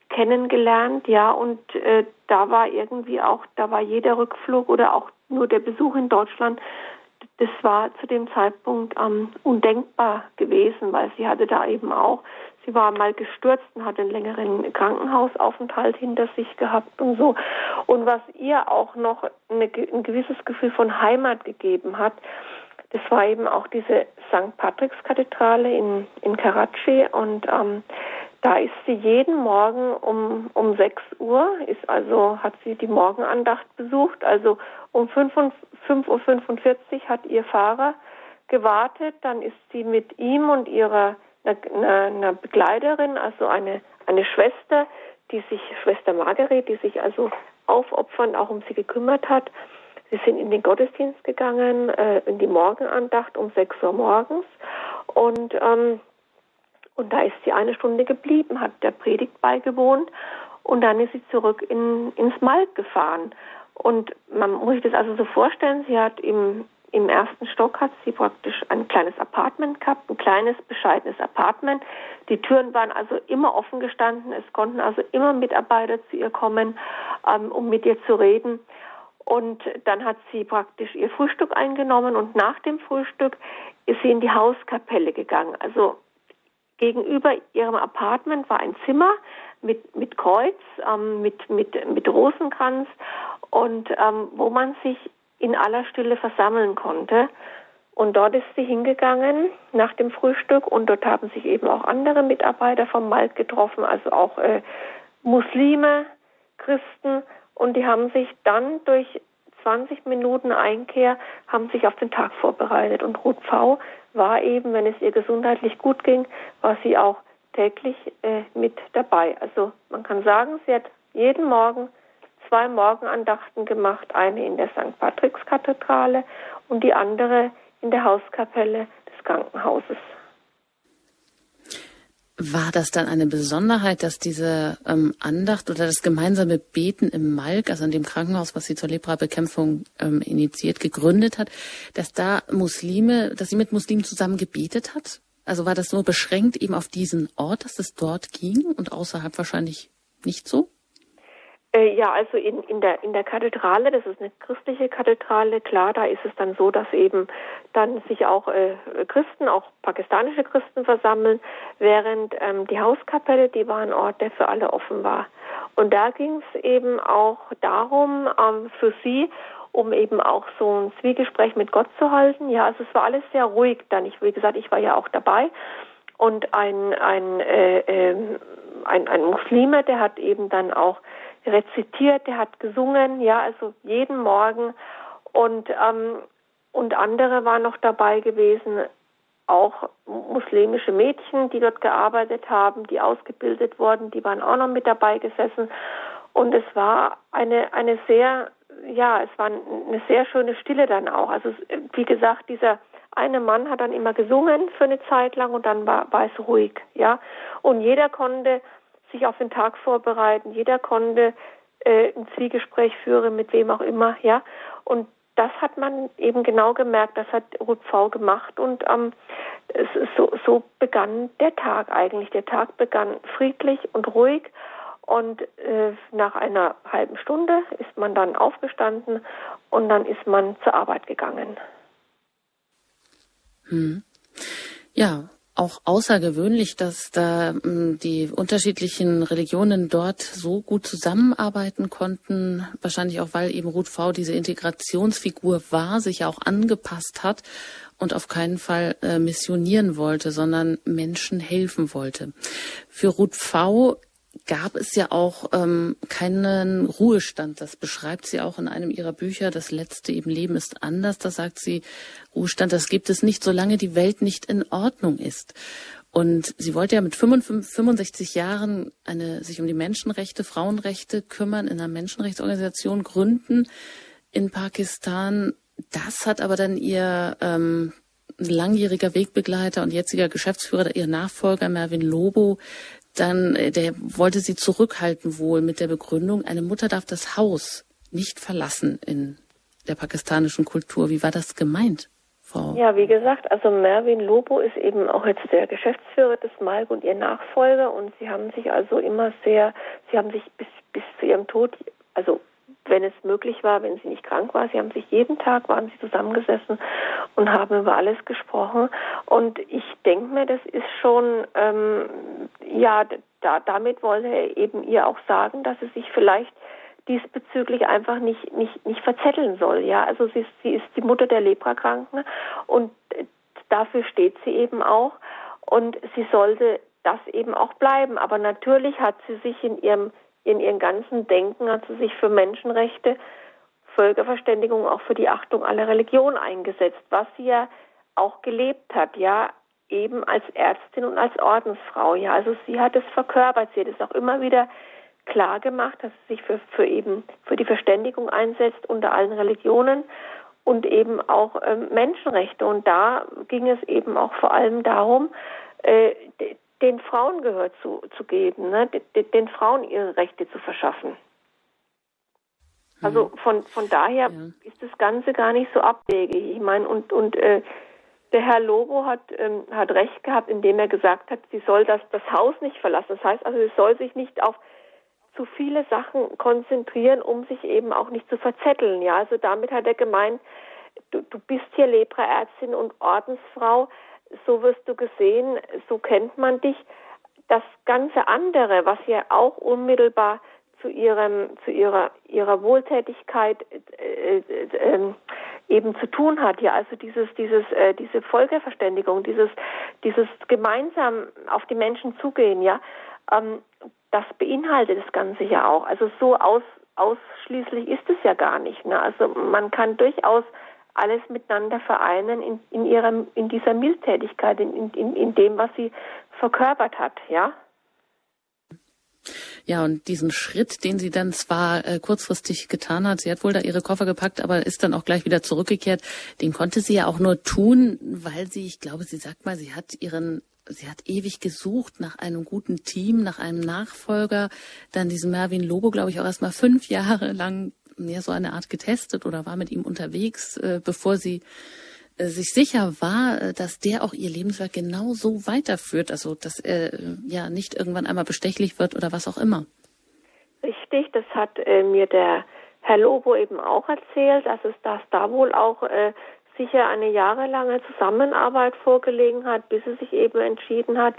kennengelernt, ja, und äh, da war irgendwie auch, da war jeder Rückflug oder auch nur der Besuch in Deutschland, das war zu dem Zeitpunkt ähm, undenkbar gewesen, weil sie hatte da eben auch, sie war mal gestürzt und hatte einen längeren Krankenhausaufenthalt hinter sich gehabt und so. Und was ihr auch noch eine, ein gewisses Gefühl von Heimat gegeben hat, das war eben auch diese St. Patrickskathedrale in, in Karachi und ähm, da ist sie jeden Morgen um, um 6 Uhr, ist also, hat sie die Morgenandacht besucht. Also um 5.45 Uhr hat ihr Fahrer gewartet. Dann ist sie mit ihm und ihrer einer, einer Begleiterin, also eine, eine Schwester, die sich, Schwester Margaret, die sich also aufopfernd auch um sie gekümmert hat. Sie sind in den Gottesdienst gegangen, äh, in die Morgenandacht um 6 Uhr morgens. Und ähm, und da ist sie eine Stunde geblieben, hat der Predigt beigewohnt und dann ist sie zurück in, ins Malk gefahren. Und man muss sich das also so vorstellen, sie hat im, im ersten Stock hat sie praktisch ein kleines Apartment gehabt, ein kleines, bescheidenes Apartment. Die Türen waren also immer offen gestanden. Es konnten also immer Mitarbeiter zu ihr kommen, ähm, um mit ihr zu reden. Und dann hat sie praktisch ihr Frühstück eingenommen und nach dem Frühstück ist sie in die Hauskapelle gegangen. Also Gegenüber ihrem Apartment war ein Zimmer mit, mit Kreuz, ähm, mit, mit, mit Rosenkranz und ähm, wo man sich in aller Stille versammeln konnte. Und dort ist sie hingegangen nach dem Frühstück und dort haben sich eben auch andere Mitarbeiter vom Malt getroffen, also auch äh, Muslime, Christen und die haben sich dann durch 20 Minuten Einkehr, haben sich auf den Tag vorbereitet und Ruth V war eben, wenn es ihr gesundheitlich gut ging, war sie auch täglich äh, mit dabei. Also man kann sagen, sie hat jeden Morgen zwei Morgenandachten gemacht, eine in der St. Patrickskathedrale und die andere in der Hauskapelle des Krankenhauses.
War das dann eine Besonderheit, dass diese ähm, Andacht oder das gemeinsame Beten im Malk, also in dem Krankenhaus, was sie zur Lepra-Bekämpfung ähm, initiiert, gegründet hat, dass da Muslime, dass sie mit Muslimen zusammen gebetet hat? Also war das nur beschränkt eben auf diesen Ort, dass es dort ging und außerhalb wahrscheinlich nicht so?
Äh, ja, also in, in, der, in der Kathedrale, das ist eine christliche Kathedrale, klar, da ist es dann so, dass eben dann sich auch äh, Christen, auch pakistanische Christen versammeln, während ähm, die Hauskapelle, die war ein Ort, der für alle offen war. Und da ging es eben auch darum, ähm, für sie, um eben auch so ein Zwiegespräch mit Gott zu halten. Ja, also es war alles sehr ruhig dann. Ich, wie gesagt, ich war ja auch dabei. Und ein, ein, äh, äh, ein, ein Muslime, der hat eben dann auch rezitiert, der hat gesungen, ja, also jeden Morgen. Und, ähm, und andere waren noch dabei gewesen, auch muslimische Mädchen, die dort gearbeitet haben, die ausgebildet wurden, die waren auch noch mit dabei gesessen. Und es war eine, eine sehr, ja, es war eine sehr schöne Stille dann auch. Also, wie gesagt, dieser eine Mann hat dann immer gesungen für eine Zeit lang und dann war, war es ruhig, ja. Und jeder konnte sich auf den Tag vorbereiten. Jeder konnte äh, ein Zwiegespräch führen, mit wem auch immer, ja. Und das hat man eben genau gemerkt, das hat Ruth V gemacht und ähm, es, so, so begann der Tag eigentlich. Der Tag begann friedlich und ruhig und äh, nach einer halben Stunde ist man dann aufgestanden und dann ist man zur Arbeit gegangen.
Hm. Ja, auch außergewöhnlich, dass da hm, die unterschiedlichen Religionen dort so gut zusammenarbeiten konnten. Wahrscheinlich auch, weil eben Ruth V diese Integrationsfigur war, sich auch angepasst hat und auf keinen Fall äh, missionieren wollte, sondern Menschen helfen wollte. Für Ruth V gab es ja auch ähm, keinen Ruhestand. Das beschreibt sie auch in einem ihrer Bücher. Das letzte eben Leben ist anders. Da sagt sie, Ruhestand, das gibt es nicht, solange die Welt nicht in Ordnung ist. Und sie wollte ja mit 55, 65 Jahren eine, sich um die Menschenrechte, Frauenrechte kümmern, in einer Menschenrechtsorganisation gründen in Pakistan. Das hat aber dann ihr ähm, langjähriger Wegbegleiter und jetziger Geschäftsführer, ihr Nachfolger Mervin Lobo, dann, äh, der wollte sie zurückhalten wohl mit der Begründung, eine Mutter darf das Haus nicht verlassen in der pakistanischen Kultur. Wie war das gemeint?
Frau? Ja, wie gesagt, also Mervin Lobo ist eben auch jetzt der Geschäftsführer des Malk und ihr Nachfolger und sie haben sich also immer sehr, sie haben sich bis, bis zu ihrem Tod, also wenn es möglich war, wenn sie nicht krank war, sie haben sich jeden Tag, waren sie zusammengesessen und haben über alles gesprochen und ich denke mir, das ist schon, ähm, ja, da, damit wollte er eben ihr auch sagen, dass sie sich vielleicht diesbezüglich einfach nicht, nicht, nicht verzetteln soll. Ja, also sie ist, sie ist die Mutter der Leprakranken und dafür steht sie eben auch und sie sollte das eben auch bleiben. Aber natürlich hat sie sich in ihrem, in ihrem ganzen Denken, hat sie sich für Menschenrechte, Völkerverständigung, auch für die Achtung aller Religionen eingesetzt, was sie ja auch gelebt hat, ja, eben als Ärztin und als Ordensfrau, ja. Also sie hat es verkörpert, sie hat es auch immer wieder klar gemacht, dass sie sich für, für eben für die Verständigung einsetzt unter allen Religionen und eben auch ähm, Menschenrechte. Und da ging es eben auch vor allem darum, äh, den Frauen Gehör zu, zu geben, ne? den, den Frauen ihre Rechte zu verschaffen. Also mhm. von, von daher ja. ist das Ganze gar nicht so abwegig. Ich meine, und, und äh, der Herr Lobo hat, ähm, hat recht gehabt, indem er gesagt hat, sie soll das, das Haus nicht verlassen. Das heißt also, sie soll sich nicht auf zu viele Sachen konzentrieren, um sich eben auch nicht zu verzetteln. Ja, also damit hat er gemeint, du, du bist hier Lepraärztin und Ordensfrau, so wirst du gesehen, so kennt man dich. Das ganze andere, was ja auch unmittelbar zu ihrem, zu ihrer, ihrer Wohltätigkeit äh, äh, äh, eben zu tun hat. Ja, also dieses, dieses, äh, diese Völkerverständigung, dieses, dieses gemeinsam auf die Menschen zugehen. Ja, ähm, das beinhaltet das Ganze ja auch. Also so aus, ausschließlich ist es ja gar nicht. Ne? Also man kann durchaus alles miteinander vereinen in, in ihrer, in dieser Mildtätigkeit, in, in, in dem, was sie verkörpert hat, ja.
Ja, und diesen Schritt, den sie dann zwar äh, kurzfristig getan hat, sie hat wohl da ihre Koffer gepackt, aber ist dann auch gleich wieder zurückgekehrt, den konnte sie ja auch nur tun, weil sie, ich glaube, sie sagt mal, sie hat ihren sie hat ewig gesucht nach einem guten Team, nach einem Nachfolger. Dann diesen Mervin Lobo, glaube ich, auch erst mal fünf Jahre lang ja, so eine Art getestet oder war mit ihm unterwegs, äh, bevor sie äh, sich sicher war, äh, dass der auch ihr Lebenswerk genau so weiterführt, also dass er äh, ja nicht irgendwann einmal bestechlich wird oder was auch immer.
Richtig, das hat mir der Herr Lobo eben auch erzählt, dass es das da wohl auch sicher eine jahrelange Zusammenarbeit vorgelegen hat, bis sie sich eben entschieden hat,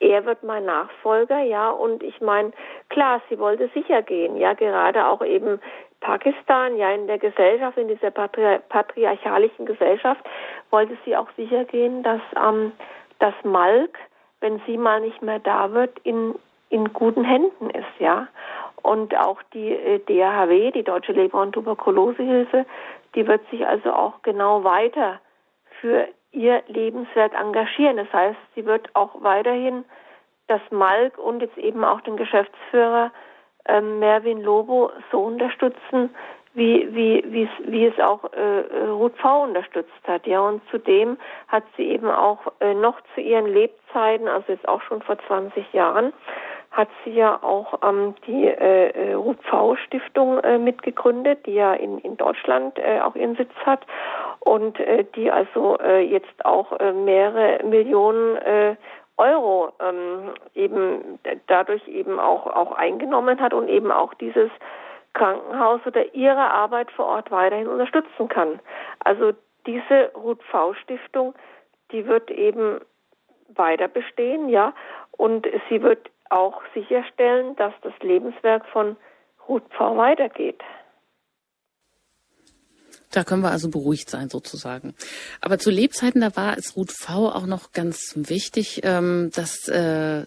er wird mein Nachfolger, ja, und ich meine, klar, sie wollte sicher gehen, ja, gerade auch eben Pakistan, ja, in der Gesellschaft, in dieser patri patriarchalischen Gesellschaft, wollte sie auch sicher gehen, dass ähm, das Malk, wenn sie mal nicht mehr da wird, in, in guten Händen ist, ja. Und auch die äh, DHW, die Deutsche Leber- und Tuberkulosehilfe, die wird sich also auch genau weiter für ihr Lebenswerk engagieren. Das heißt, sie wird auch weiterhin das Malk und jetzt eben auch den Geschäftsführer äh, Mervin Lobo so unterstützen, wie, wie, wie, es auch äh, Ruth V. unterstützt hat. Ja, und zudem hat sie eben auch äh, noch zu ihren Lebzeiten, also jetzt auch schon vor 20 Jahren, hat sie ja auch ähm, die äh, äh Ruth V. Stiftung äh, mitgegründet, die ja in, in Deutschland äh, auch ihren Sitz hat und äh, die also äh, jetzt auch äh, mehrere Millionen äh, Euro ähm, eben dadurch eben auch auch eingenommen hat und eben auch dieses Krankenhaus oder ihre Arbeit vor Ort weiterhin unterstützen kann. Also diese Ruth V Stiftung, die wird eben weiter bestehen, ja, und sie wird auch sicherstellen, dass das Lebenswerk von Ruth V weitergeht.
Da können wir also beruhigt sein sozusagen. Aber zu Lebzeiten, da war es Ruth V auch noch ganz wichtig, ähm, dass äh,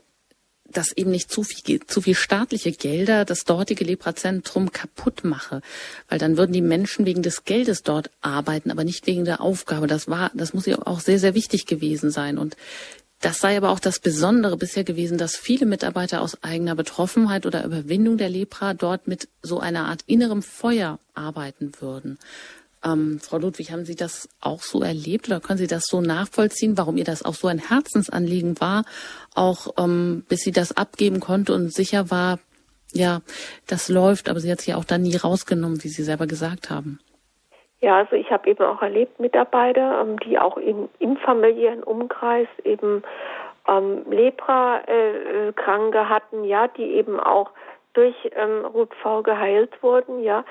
dass eben nicht zu viel, zu viel staatliche Gelder das dortige Leprazentrum kaputt mache, weil dann würden die Menschen wegen des Geldes dort arbeiten, aber nicht wegen der Aufgabe. Das war, das muss ja auch sehr, sehr wichtig gewesen sein. Und Das sei aber auch das Besondere bisher gewesen, dass viele Mitarbeiter aus eigener Betroffenheit oder Überwindung der Lepra dort mit so einer Art innerem Feuer arbeiten würden. Ähm, Frau Ludwig, haben Sie das auch so erlebt oder können Sie das so nachvollziehen, warum ihr das auch so ein Herzensanliegen war, auch ähm, bis sie das abgeben konnte und sicher war, ja, das läuft, aber sie hat sich ja auch dann nie rausgenommen, wie Sie selber gesagt haben.
Ja, also ich habe eben auch erlebt Mitarbeiter, ähm, die auch in, im familiären Umkreis eben ähm, Lepra-Kranke äh, hatten, ja, die eben auch durch ähm, RUTV geheilt wurden, ja,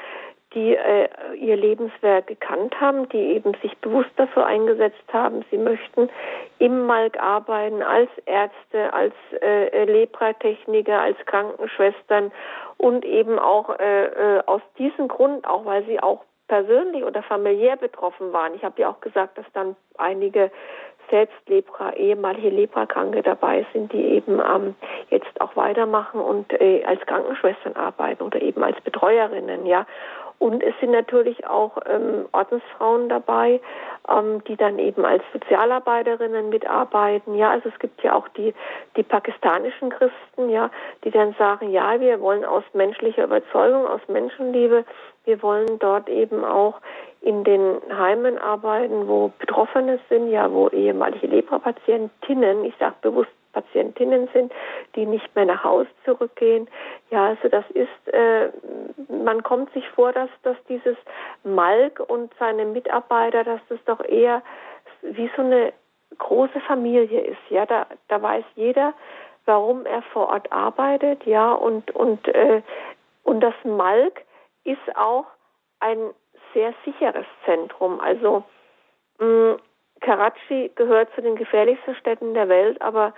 die äh, ihr Lebenswerk gekannt haben, die eben sich bewusst dafür eingesetzt haben, sie möchten im Malk arbeiten als Ärzte, als äh, Lepratechniker, als Krankenschwestern und eben auch äh, äh, aus diesem Grund, auch weil sie auch persönlich oder familiär betroffen waren. Ich habe ja auch gesagt, dass dann einige selbst Lepra, ehemalige Leprakranke dabei sind, die eben ähm, jetzt auch weitermachen und äh, als Krankenschwestern arbeiten oder eben als Betreuerinnen, ja. Und es sind natürlich auch ähm, Ordensfrauen dabei, ähm, die dann eben als Sozialarbeiterinnen mitarbeiten. Ja, also es gibt ja auch die, die pakistanischen Christen, ja, die dann sagen, ja, wir wollen aus menschlicher Überzeugung, aus Menschenliebe, wir wollen dort eben auch in den Heimen arbeiten, wo Betroffene sind, ja, wo ehemalige Lepra-Patientinnen, ich sage bewusst Patientinnen sind, die nicht mehr nach Hause zurückgehen. Ja, also das ist, äh, man kommt sich vor, dass, dass dieses Malk und seine Mitarbeiter, dass das doch eher wie so eine große Familie ist. Ja, da, da weiß jeder, warum er vor Ort arbeitet. Ja, und, und, äh, und das Malk ist auch ein sehr sicheres Zentrum. Also, mh, Karachi gehört zu den gefährlichsten Städten der Welt, aber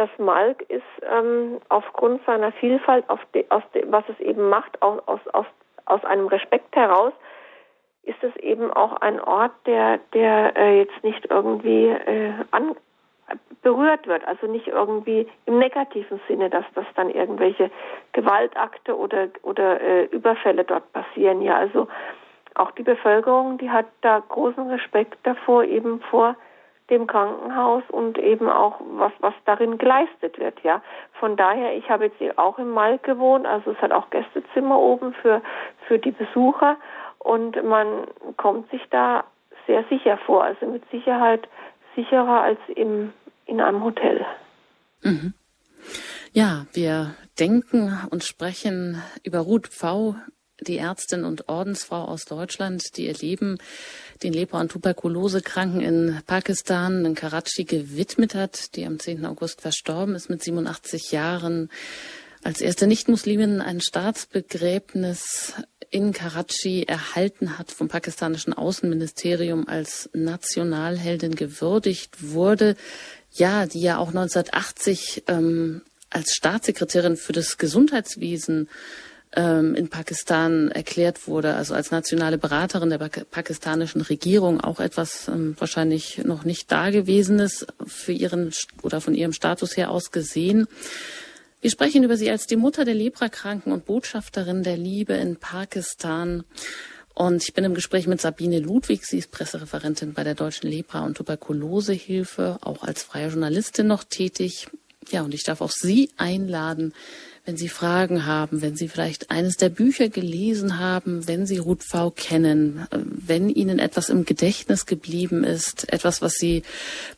das Malk ist ähm, aufgrund seiner Vielfalt, auf de, aus de, was es eben macht, aus, aus, aus einem Respekt heraus, ist es eben auch ein Ort, der, der äh, jetzt nicht irgendwie äh, an, berührt wird, also nicht irgendwie im negativen Sinne, dass das dann irgendwelche Gewaltakte oder oder äh, Überfälle dort passieren. Ja, also auch die Bevölkerung, die hat da großen Respekt davor, eben vor dem Krankenhaus und eben auch was, was darin geleistet wird, ja. Von daher, ich habe jetzt auch im Malk gewohnt, also es hat auch Gästezimmer oben für, für die Besucher und man kommt sich da sehr sicher vor, also mit Sicherheit sicherer als im, in einem Hotel.
Mhm. Ja, wir denken und sprechen über Ruth Pfau die Ärztin und Ordensfrau aus Deutschland, die ihr Leben den Lepra- und Tuberkulosekranken in Pakistan, in Karachi, gewidmet hat, die am 10. August verstorben ist mit 87 Jahren. Als erste Nichtmuslimin ein Staatsbegräbnis in Karachi erhalten hat vom pakistanischen Außenministerium als Nationalheldin gewürdigt wurde. Ja, die ja auch 1980 ähm, als Staatssekretärin für das Gesundheitswesen ähm, in Pakistan erklärt wurde, also als nationale Beraterin der pakistanischen Regierung, auch etwas ähm, wahrscheinlich noch nicht Dagewesenes für ihren oder von ihrem Status her aus gesehen. Wir sprechen über sie als die Mutter der Leprakranken und Botschafterin der Liebe in Pakistan. Und ich bin im Gespräch mit Sabine Ludwig. Sie ist Pressereferentin bei der Deutschen Lepra- und Tuberkulosehilfe, auch als freie Journalistin noch tätig. Ja, und ich darf auch Sie einladen, wenn Sie Fragen haben, wenn Sie vielleicht eines der Bücher gelesen haben, wenn Sie Ruth V kennen, wenn Ihnen etwas im Gedächtnis geblieben ist, etwas, was Sie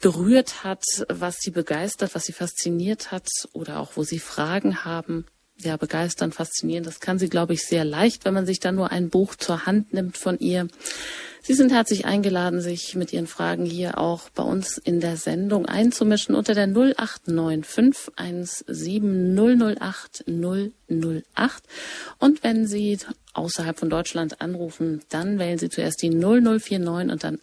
berührt hat, was Sie begeistert, was Sie fasziniert hat oder auch wo Sie Fragen haben, ja, begeistern, faszinieren. Das kann sie, glaube ich, sehr leicht, wenn man sich dann nur ein Buch zur Hand nimmt von ihr. Sie sind herzlich eingeladen, sich mit Ihren Fragen hier auch bei uns in der Sendung einzumischen unter der 089517008 Und wenn Sie außerhalb von Deutschland anrufen, dann wählen Sie zuerst die 0049 und dann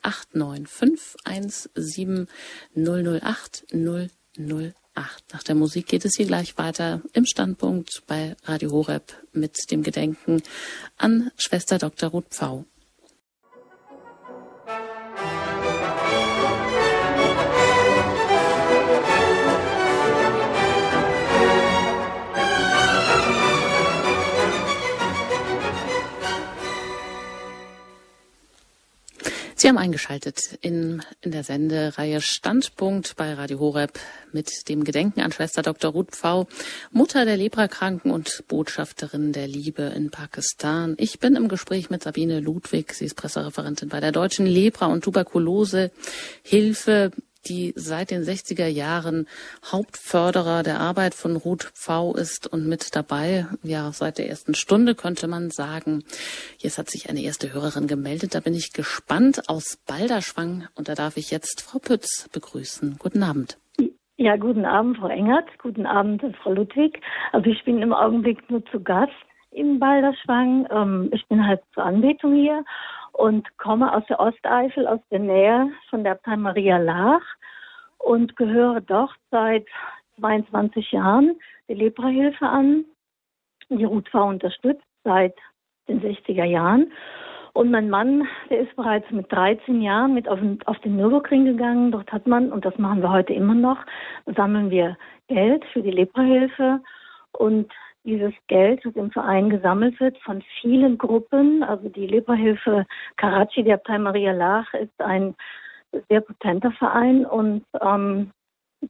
89517008008. Nach der Musik geht es hier gleich weiter im Standpunkt bei Radio Horeb mit dem Gedenken an Schwester Dr. Ruth Pfau. Sie haben eingeschaltet in, in der Sendereihe Standpunkt bei Radio Horeb mit dem Gedenken an Schwester Dr. Ruth Pfau, Mutter der Leprakranken und Botschafterin der Liebe in Pakistan. Ich bin im Gespräch mit Sabine Ludwig. Sie ist Pressereferentin bei der Deutschen Lepra- und Tuberkulose Hilfe die seit den 60er Jahren Hauptförderer der Arbeit von Ruth Pfau ist und mit dabei, ja, seit der ersten Stunde könnte man sagen. Jetzt hat sich eine erste Hörerin gemeldet, da bin ich gespannt aus Balderschwang und da darf ich jetzt Frau Pütz begrüßen. Guten Abend.
Ja, guten Abend, Frau Engert. Guten Abend, Frau Ludwig. Also ich bin im Augenblick nur zu Gast in Balderschwang. Ähm, ich bin halt zur Anbetung hier und komme aus der Osteifel, aus der Nähe von der Abtei Maria Lach und gehöre dort seit 22 Jahren der Leprahilfe an. Die Ruth V unterstützt seit den 60er Jahren. Und mein Mann, der ist bereits mit 13 Jahren mit auf den, auf den Nürburgring gegangen. Dort hat man, und das machen wir heute immer noch, sammeln wir Geld für die Leprahilfe. Und dieses Geld, das im Verein gesammelt wird von vielen Gruppen. Also die Leberhilfe Karachi, die Abtei Maria Lach, ist ein sehr potenter Verein und ähm,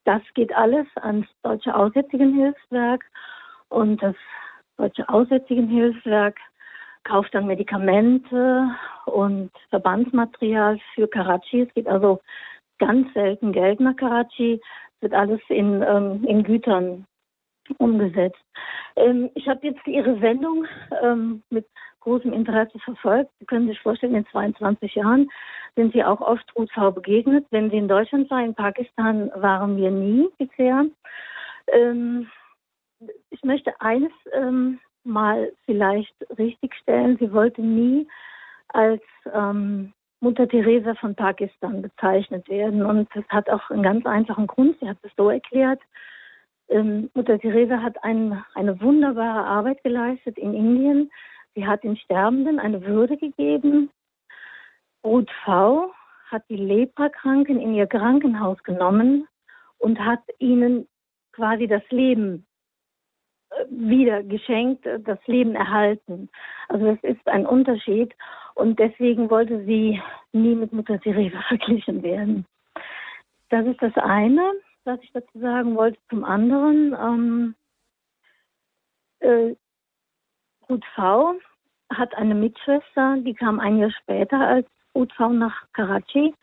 das geht alles ans Deutsche Aussätzigenhilfswerk und das Deutsche Aussätzigenhilfswerk kauft dann Medikamente und Verbandsmaterial für Karachi. Es geht also ganz selten Geld nach Karachi, es wird alles in, ähm, in Gütern umgesetzt. Ähm, ich habe jetzt Ihre Sendung ähm, mit großem Interesse verfolgt. Sie können sich vorstellen, in 22 Jahren sind Sie auch oft Ruthschau begegnet. Wenn Sie in Deutschland waren, in Pakistan waren wir nie bisher. Ähm, ich möchte eines ähm, mal vielleicht richtigstellen. Sie wollte nie als ähm, Mutter Teresa von Pakistan bezeichnet werden. Und das hat auch einen ganz einfachen Grund. Sie hat es so erklärt. Ähm, Mutter Teresa hat ein, eine wunderbare Arbeit geleistet in Indien. Sie hat den Sterbenden eine Würde gegeben. Ruth V. hat die Leprakranken in ihr Krankenhaus genommen und hat ihnen quasi das Leben äh, wieder geschenkt, äh, das Leben erhalten. Also das ist ein Unterschied und deswegen wollte sie nie mit Mutter Teresa (laughs) verglichen werden. Das ist das eine was ich dazu sagen wollte. Zum anderen, ähm, äh, Ruth V. hat eine Mitschwester, die kam ein Jahr später als Ruth V. nach Karachi.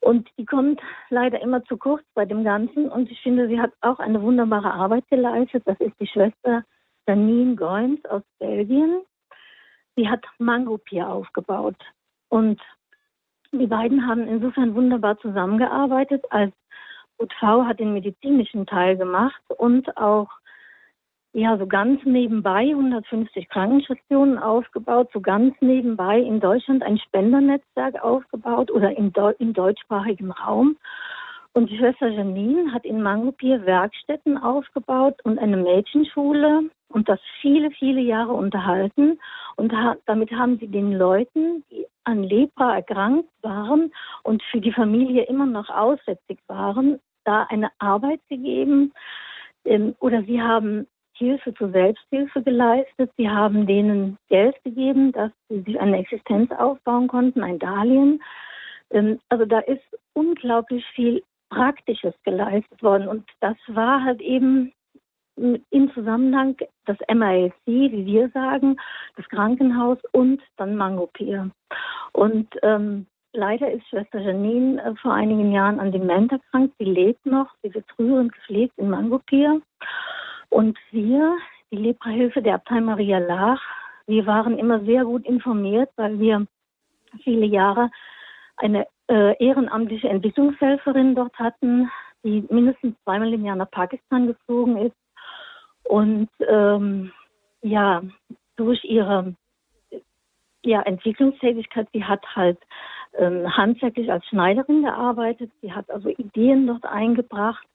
Und die kommt leider immer zu kurz bei dem Ganzen. Und ich finde, sie hat auch eine wunderbare Arbeit geleistet. Das ist die Schwester Janine Goins aus Belgien. Sie hat Mangopier aufgebaut. Und die beiden haben insofern wunderbar zusammengearbeitet, als UTV hat den medizinischen Teil gemacht und auch ja so ganz nebenbei 150 Krankenstationen aufgebaut, so ganz nebenbei in Deutschland ein Spendernetzwerk aufgebaut oder im, Deu im deutschsprachigen Raum. Und die Schwester Janine hat in Mangopier Werkstätten aufgebaut und eine Mädchenschule und das viele, viele Jahre unterhalten. Und ha damit haben sie den Leuten, die an Lepra erkrankt waren und für die Familie immer noch aussätzig waren, da eine Arbeit gegeben ähm, oder sie haben Hilfe zur Selbsthilfe geleistet. Sie haben denen Geld gegeben, dass sie sich eine Existenz aufbauen konnten, ein Darlehen. Ähm, also da ist unglaublich viel Praktisches geleistet worden. Und das war halt eben im Zusammenhang das MASC, wie wir sagen, das Krankenhaus und dann Mangopier. Und ähm, Leider ist Schwester Janine äh, vor einigen Jahren an Demenz erkrankt. Sie lebt noch. Sie wird rührend gepflegt in Mangopier. Und wir, die Leprahilfe der Abtei Maria Lach, wir waren immer sehr gut informiert, weil wir viele Jahre eine äh, ehrenamtliche Entwicklungshelferin dort hatten, die mindestens zweimal im Jahr nach Pakistan geflogen ist. Und ähm, ja, durch ihre ja, Entwicklungstätigkeit, sie hat halt ähm, handwerklich als Schneiderin gearbeitet. Sie hat also Ideen dort eingebracht,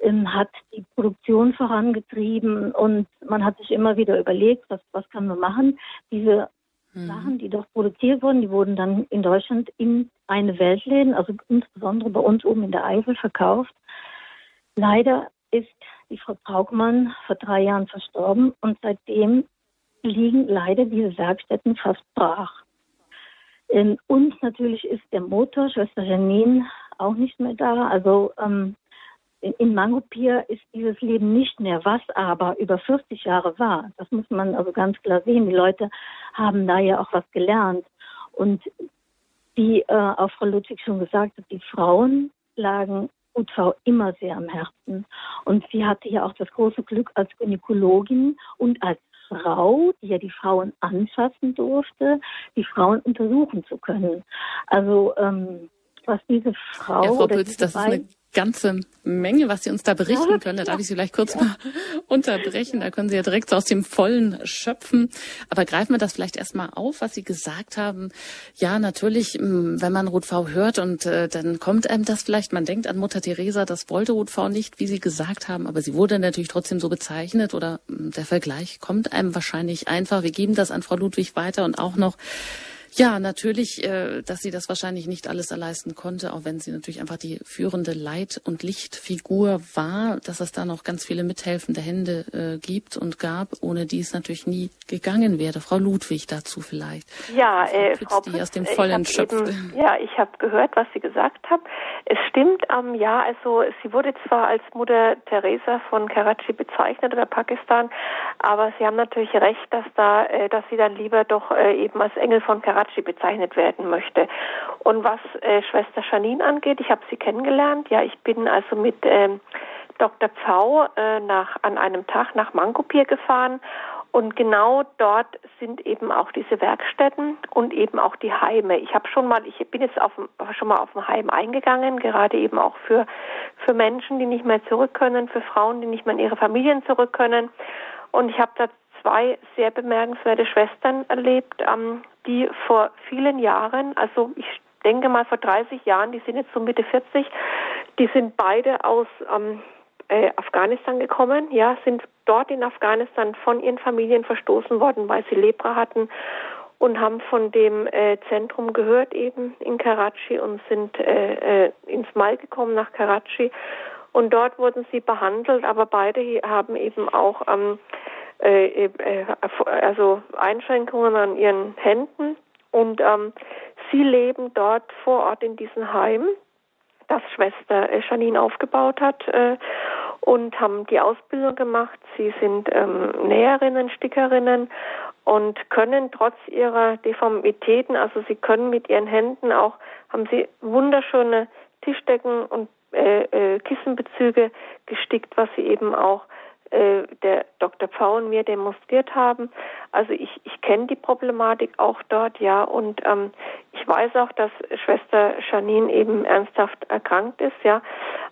ähm, hat die Produktion vorangetrieben und man hat sich immer wieder überlegt, was, was können wir machen. Diese mhm. Sachen, die dort produziert wurden, die wurden dann in Deutschland in eine Weltläden, also insbesondere bei uns oben in der Eifel verkauft. Leider ist die Frau Braukmann vor drei Jahren verstorben und seitdem liegen leider diese Werkstätten fast brach. In uns natürlich ist der Motor, Schwester Janine, auch nicht mehr da. Also ähm, in Mangopier ist dieses Leben nicht mehr, was aber über 40 Jahre war. Das muss man also ganz klar sehen. Die Leute haben da ja auch was gelernt. Und wie äh, auch Frau Ludwig schon gesagt hat, die Frauen lagen UV immer sehr am Herzen. Und sie hatte ja auch das große Glück als Gynäkologin und als Frau, die ja die Frauen anfassen durfte, die Frauen untersuchen zu können. Also ähm, was diese Frau.
Ja, Frau Pütz, das ist eine ganze Menge, was Sie uns da berichten können. Da darf ich Sie vielleicht kurz mal (laughs) unterbrechen. Da können Sie ja direkt so aus dem Vollen schöpfen. Aber greifen wir das vielleicht erstmal auf, was Sie gesagt haben. Ja, natürlich, wenn man Ruth V hört und äh, dann kommt einem das vielleicht, man denkt an Mutter Teresa, das wollte Ruth V nicht, wie Sie gesagt haben, aber sie wurde natürlich trotzdem so bezeichnet oder der Vergleich kommt einem wahrscheinlich einfach. Wir geben das an Frau Ludwig weiter und auch noch ja, natürlich, äh, dass sie das wahrscheinlich nicht alles erleisten konnte, auch wenn sie natürlich einfach die führende Leit- und Lichtfigur war, dass es da noch ganz viele mithelfende Hände äh, gibt und gab, ohne die es natürlich nie gegangen wäre. Frau Ludwig dazu vielleicht.
Ja, äh, Frau
Pütz, die aus dem Vollen schöpft.
Eben, ja, ich habe gehört, was Sie gesagt haben. Es stimmt, ähm, ja, also sie wurde zwar als Mutter Teresa von Karachi bezeichnet oder Pakistan, aber Sie haben natürlich recht, dass da, äh, dass sie dann lieber doch äh, eben als Engel von Karachi Karachi bezeichnet werden möchte. Und was äh, Schwester Janine angeht, ich habe sie kennengelernt. Ja, ich bin also mit ähm, Dr. Pfau äh, nach, an einem Tag nach Mangopir gefahren und genau dort sind eben auch diese Werkstätten und eben auch die Heime. Ich habe schon mal, ich bin jetzt auf, schon mal auf ein Heim eingegangen, gerade eben auch für, für Menschen, die nicht mehr zurück können, für Frauen, die nicht mehr in ihre Familien zurück können. Und ich habe da zwei sehr bemerkenswerte Schwestern erlebt, ähm, die vor vielen Jahren, also ich denke mal vor 30 Jahren, die sind jetzt so Mitte 40, die sind beide aus ähm, äh, Afghanistan gekommen, ja, sind dort in Afghanistan von ihren Familien verstoßen worden, weil sie Lepra hatten und haben von dem äh, Zentrum gehört eben in Karachi und sind äh, äh, ins Mal gekommen nach Karachi. Und dort wurden sie behandelt, aber beide haben eben auch ähm, äh, äh, also Einschränkungen an ihren Händen und ähm, sie leben dort vor Ort in diesem Heim, das Schwester Janine aufgebaut hat äh, und haben die Ausbildung gemacht. Sie sind ähm, Näherinnen, Stickerinnen und können trotz ihrer Deformitäten, also sie können mit ihren Händen auch, haben sie wunderschöne Tischdecken und äh, äh, Kissenbezüge gestickt, was sie eben auch äh, der Dr. Pfauen mir demonstriert haben. Also ich, ich kenne die Problematik auch dort, ja, und ähm, ich weiß auch, dass Schwester Janine eben ernsthaft erkrankt ist, ja.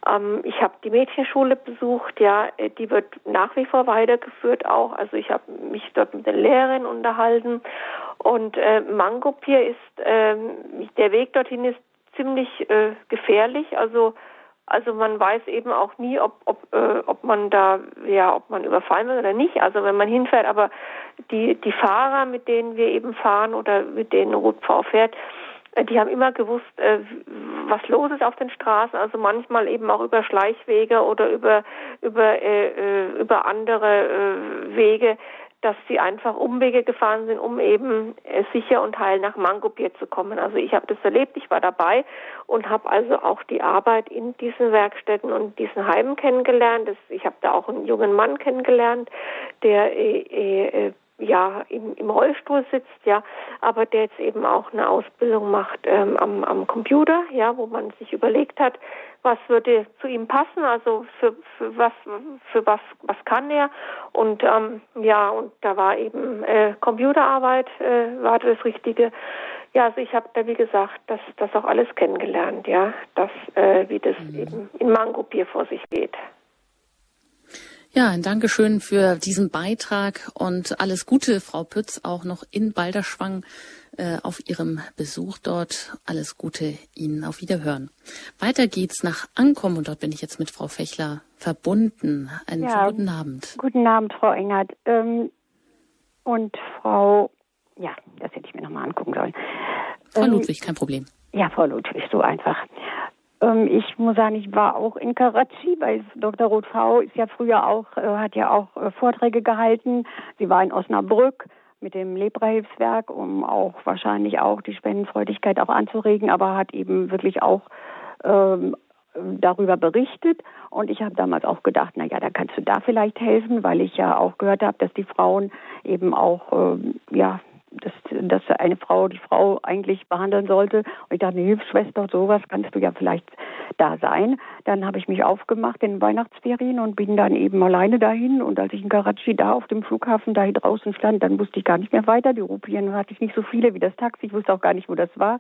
Ähm, ich habe die Mädchenschule besucht, ja, äh, die wird nach wie vor weitergeführt auch. Also ich habe mich dort mit den Lehrern unterhalten und äh, Mangopier ist, äh, der Weg dorthin ist ziemlich äh, gefährlich, also also man weiß eben auch nie, ob, ob, äh, ob man da, ja, ob man überfallen wird oder nicht. Also wenn man hinfährt, aber die, die Fahrer, mit denen wir eben fahren oder mit denen Rotpfau fährt, äh, die haben immer gewusst, äh, was los ist auf den Straßen. Also manchmal eben auch über Schleichwege oder über über äh, äh über andere äh, Wege dass sie einfach Umwege gefahren sind, um eben äh, sicher und heil nach Mangopier zu kommen. Also ich habe das erlebt, ich war dabei und habe also auch die Arbeit in diesen Werkstätten und diesen Heimen kennengelernt. Ich habe da auch einen jungen Mann kennengelernt, der äh, äh, ja im, im Rollstuhl sitzt, ja, aber der jetzt eben auch eine Ausbildung macht ähm, am, am Computer, ja, wo man sich überlegt hat, was würde zu ihm passen, also für, für was für was was kann er und ähm, ja und da war eben äh, Computerarbeit äh, war das Richtige. Ja, also ich habe da wie gesagt das das auch alles kennengelernt, ja, das äh, wie das mhm. eben in Mangopier vor sich geht.
Ja, ein Dankeschön für diesen Beitrag und alles Gute, Frau Pütz, auch noch in Balderschwang äh, auf Ihrem Besuch dort. Alles Gute Ihnen auf Wiederhören. Weiter geht's nach Ankommen und dort bin ich jetzt mit Frau Fechler verbunden. Einen ja, guten Abend.
Guten Abend, Frau Engert. Ähm, und Frau, ja, das hätte ich mir nochmal angucken sollen.
Frau ähm, Ludwig, kein Problem.
Ja, Frau Ludwig, so einfach. Ähm, ich muss sagen, ich war auch in Karachi, weil Dr. Roth-V ist ja früher auch, äh, hat ja auch äh, Vorträge gehalten. Sie war in Osnabrück mit dem Lepra-Hilfswerk, um auch wahrscheinlich auch die Spendenfreudigkeit auch anzuregen, aber hat eben wirklich auch ähm, darüber berichtet und ich habe damals auch gedacht, na ja, da kannst du da vielleicht helfen, weil ich ja auch gehört habe, dass die Frauen eben auch ähm, ja dass, dass eine Frau die Frau eigentlich behandeln sollte. Und ich dachte, eine Hilfsschwester, sowas kannst du ja vielleicht da sein. Dann habe ich mich aufgemacht in Weihnachtsferien und bin dann eben alleine dahin. Und als ich in Karachi da auf dem Flughafen da draußen stand, dann wusste ich gar nicht mehr weiter. Die Rupien hatte ich nicht so viele wie das Taxi. Ich wusste auch gar nicht, wo das war,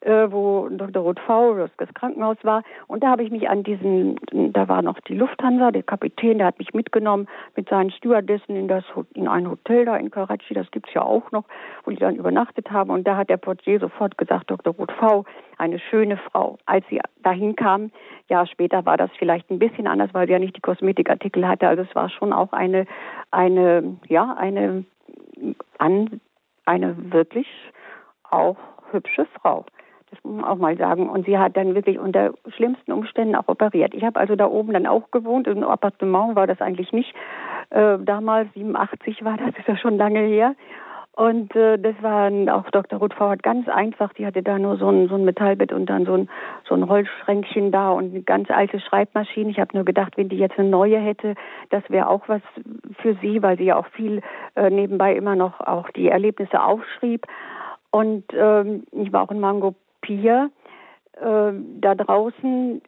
äh, wo Dr. Roth V, das Krankenhaus war. Und da habe ich mich an diesen, da war noch die Lufthansa, der Kapitän, der hat mich mitgenommen mit seinen Stewardessen in, das, in ein Hotel da in Karachi. Das gibt's ja auch noch wo die dann übernachtet haben. Und da hat der Portier sofort gesagt, Dr. Ruth V., eine schöne Frau. Als sie dahin kam, ja, später war das vielleicht ein bisschen anders, weil sie ja nicht die Kosmetikartikel hatte. Also es war schon auch eine, eine, ja, eine, an, eine wirklich auch hübsche Frau. Das muss man auch mal sagen. Und sie hat dann wirklich unter schlimmsten Umständen auch operiert. Ich habe also da oben dann auch gewohnt. Im Appartement war das eigentlich nicht. Äh, damals, 87 war das, ist ja schon lange her. Und äh, das war auch Dr. Ruth Fauert ganz einfach. Die hatte da nur so ein, so ein Metallbett und dann so ein, so ein Rollschränkchen da und eine ganz alte Schreibmaschine. Ich habe nur gedacht, wenn die jetzt eine neue hätte, das wäre auch was für sie, weil sie ja auch viel äh, nebenbei immer noch auch die Erlebnisse aufschrieb. Und ähm, ich war auch in Mango Pier. Äh, da draußen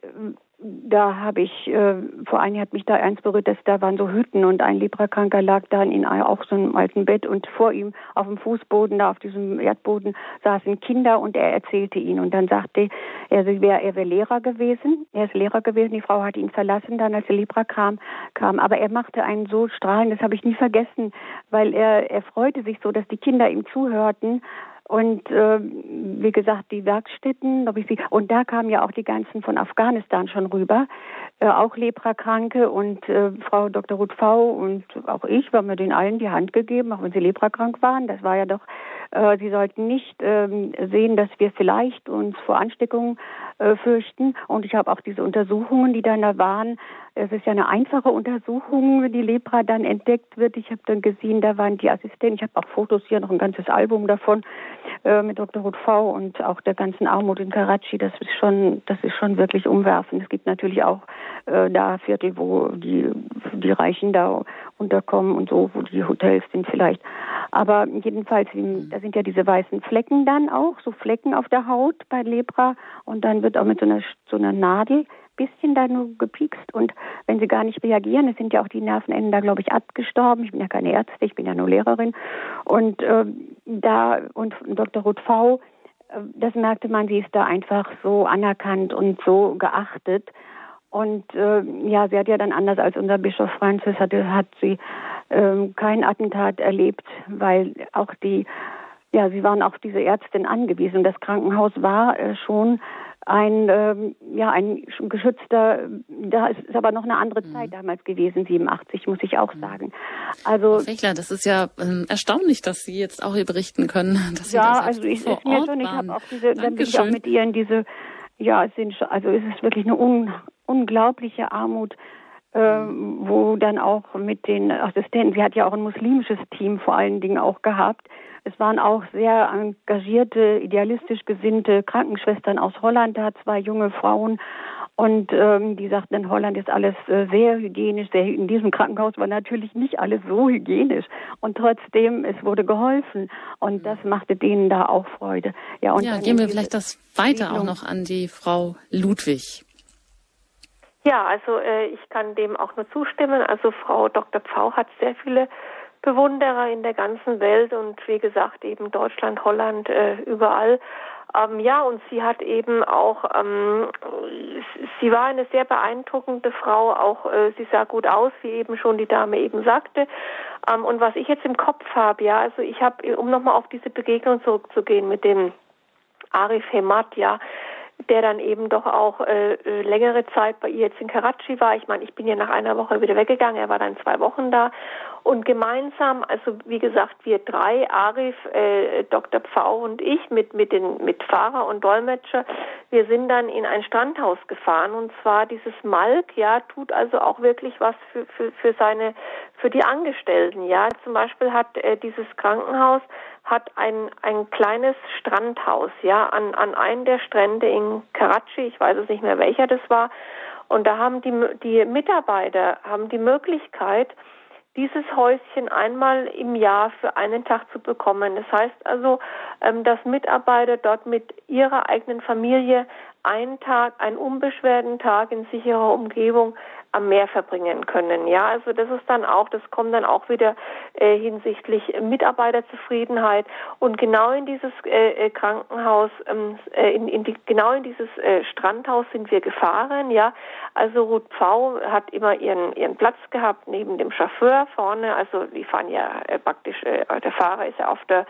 da habe ich, äh, vor Jahr hat mich da eins berührt, dass da waren so Hütten und ein Leprakranker lag da in auch so einem alten Bett und vor ihm auf dem Fußboden, da auf diesem Erdboden saßen Kinder und er erzählte ihnen. Und dann sagte er, er wäre er wär Lehrer gewesen, er ist Lehrer gewesen, die Frau hat ihn verlassen dann, als der Lepra kam, kam, aber er machte einen so strahlen, das habe ich nie vergessen, weil er, er freute sich so, dass die Kinder ihm zuhörten und äh, wie gesagt, die Werkstätten, und da kamen ja auch die ganzen von Afghanistan schon rüber, äh, auch Leprakranke und äh, Frau Dr. Ruth V. und auch ich, wir haben den allen die Hand gegeben, auch wenn sie leprakrank waren. Das war ja doch, äh, sie sollten nicht ähm, sehen, dass wir vielleicht uns vor Ansteckungen äh, fürchten. Und ich habe auch diese Untersuchungen, die dann da waren, es ist ja eine einfache Untersuchung, wenn die Lepra dann entdeckt wird. Ich habe dann gesehen, da waren die Assistenten, ich habe auch Fotos hier, noch ein ganzes Album davon äh, mit Dr. Ruth V. und auch der ganzen Armut in Karachi. Das ist schon, das ist schon wirklich umwerfend. Es gibt natürlich auch äh, da Viertel, wo die, die Reichen da unterkommen und so, wo die Hotels sind vielleicht. Aber jedenfalls, da sind ja diese weißen Flecken dann auch, so Flecken auf der Haut bei Lepra und dann wird auch mit so einer, so einer Nadel bisschen da nur gepiekst und wenn sie gar nicht reagieren, es sind ja auch die Nervenenden da, glaube ich, abgestorben. Ich bin ja keine Ärztin, ich bin ja nur Lehrerin. Und äh, da, und Dr. Ruth V., äh, das merkte man, sie ist da einfach so anerkannt und so geachtet. Und äh, ja, sie hat ja dann anders als unser Bischof Francis, hatte, hat sie äh, kein Attentat erlebt, weil auch die, ja, sie waren auf diese Ärztin angewiesen. Das Krankenhaus war äh, schon ein, ähm, ja, ein geschützter, da ist, ist aber noch eine andere mhm. Zeit damals gewesen, 87, muss ich auch mhm. sagen.
Also. Fechler, das ist ja ähm, erstaunlich, dass Sie jetzt auch hier berichten können, (laughs) dass
Sie ja, das also ich, vor ist mir schon, ich habe auch diese, dann bin ich auch mit ihr in diese, ja, es sind, also es ist wirklich eine un, unglaubliche Armut, äh, wo dann auch mit den Assistenten, sie hat ja auch ein muslimisches Team vor allen Dingen auch gehabt, es waren auch sehr engagierte, idealistisch gesinnte Krankenschwestern aus Holland da, zwei junge Frauen. Und ähm, die sagten, in Holland ist alles äh, sehr hygienisch. Sehr, in diesem Krankenhaus war natürlich nicht alles so hygienisch. Und trotzdem, es wurde geholfen. Und das machte denen da auch Freude.
Ja, und ja gehen wir vielleicht das weiter auch noch an die Frau Ludwig.
Ja, also äh, ich kann dem auch nur zustimmen. Also Frau Dr. Pfau hat sehr viele Bewunderer in der ganzen Welt und wie gesagt eben Deutschland, Holland, äh, überall. Ähm, ja, und sie hat eben auch, ähm, sie war eine sehr beeindruckende Frau, auch äh, sie sah gut aus, wie eben schon die Dame eben sagte. Ähm, und was ich jetzt im Kopf habe, ja, also ich habe, um nochmal auf diese Begegnung zurückzugehen mit dem Arif Hemat, ja, der dann eben doch auch äh, äh, längere Zeit bei ihr jetzt in Karachi war. Ich meine, ich bin ja nach einer Woche wieder weggegangen, er war dann zwei Wochen da. Und gemeinsam, also wie gesagt, wir drei, Arif, äh, Dr. Pfau und ich mit, mit, den, mit Fahrer und Dolmetscher, wir sind dann in ein Strandhaus gefahren und zwar dieses Malk, ja, tut also auch wirklich was für, für, für seine, für die Angestellten, ja. Zum Beispiel hat äh, dieses Krankenhaus hat ein, ein kleines Strandhaus, ja, an, an einem der Strände in Karachi, ich weiß es nicht mehr welcher das war, und da haben die, die Mitarbeiter haben die Möglichkeit, dieses Häuschen einmal im Jahr für einen Tag zu bekommen. Das heißt also, ähm, dass Mitarbeiter dort mit ihrer eigenen Familie einen Tag, einen unbeschwerten Tag in sicherer Umgebung am Meer verbringen können. Ja, also das ist dann auch, das kommt dann auch wieder äh, hinsichtlich Mitarbeiterzufriedenheit und genau in dieses äh, äh Krankenhaus, ähm, äh, in, in die, genau in dieses äh, Strandhaus sind wir gefahren. Ja, also Ruth Pfau hat immer ihren ihren Platz gehabt neben dem Chauffeur vorne. Also die fahren ja äh, praktisch, äh, der Fahrer ist ja auf der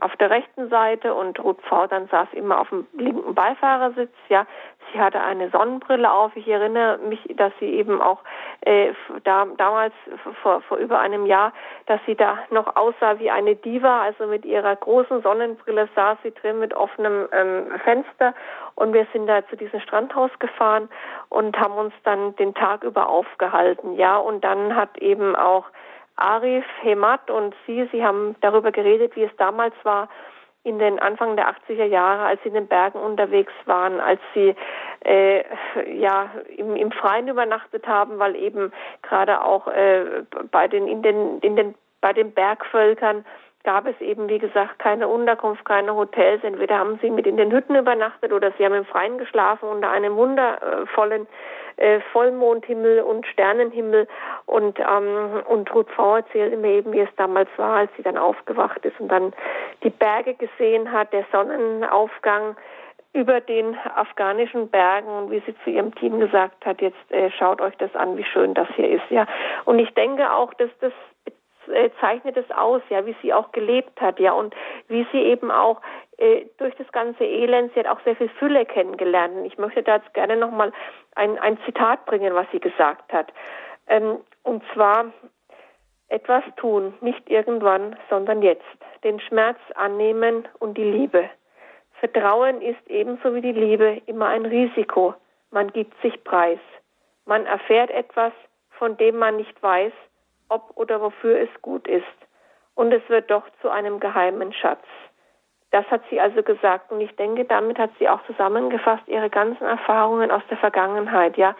auf der rechten Seite und Ruth V. dann saß immer auf dem linken Beifahrersitz. Ja, sie hatte eine Sonnenbrille auf. Ich erinnere mich, dass sie eben auch äh, da, damals vor, vor über einem Jahr, dass sie da noch aussah wie eine Diva. Also mit ihrer großen Sonnenbrille saß sie drin mit offenem ähm, Fenster und wir sind da zu diesem Strandhaus gefahren und haben uns dann den Tag über aufgehalten. Ja, und dann hat eben auch Arif Hemat und Sie, Sie haben darüber geredet, wie es damals war in den Anfang der 80er Jahre, als Sie in den Bergen unterwegs waren, als Sie äh, ja im, im Freien übernachtet haben, weil eben gerade auch äh, bei den in den in den bei den Bergvölkern gab es eben, wie gesagt, keine Unterkunft, keine Hotels. Entweder haben sie mit in den Hütten übernachtet oder sie haben im Freien geschlafen unter einem wundervollen äh, Vollmondhimmel und Sternenhimmel. Und, ähm, und Ruth Frau erzählte mir eben, wie es damals war, als sie dann aufgewacht ist und dann die Berge gesehen hat, der Sonnenaufgang über den afghanischen Bergen und wie sie zu ihrem Team gesagt hat, jetzt äh, schaut euch das an, wie schön das hier ist, ja. Und ich denke auch, dass das äh, zeichnet es aus, ja, wie sie auch gelebt hat, ja, und wie sie eben auch äh, durch das ganze Elend, sie hat auch sehr viel Fülle kennengelernt. Ich möchte da jetzt gerne nochmal ein, ein Zitat bringen, was sie gesagt hat. Ähm, und zwar, etwas tun, nicht irgendwann, sondern jetzt. Den Schmerz annehmen und die Liebe. Vertrauen ist ebenso wie die Liebe immer ein Risiko. Man gibt sich preis. Man erfährt etwas, von dem man nicht weiß, ob oder wofür es gut ist. Und es wird doch zu einem geheimen Schatz. Das hat sie also gesagt. Und ich denke, damit hat sie auch zusammengefasst ihre ganzen Erfahrungen aus der Vergangenheit, ja,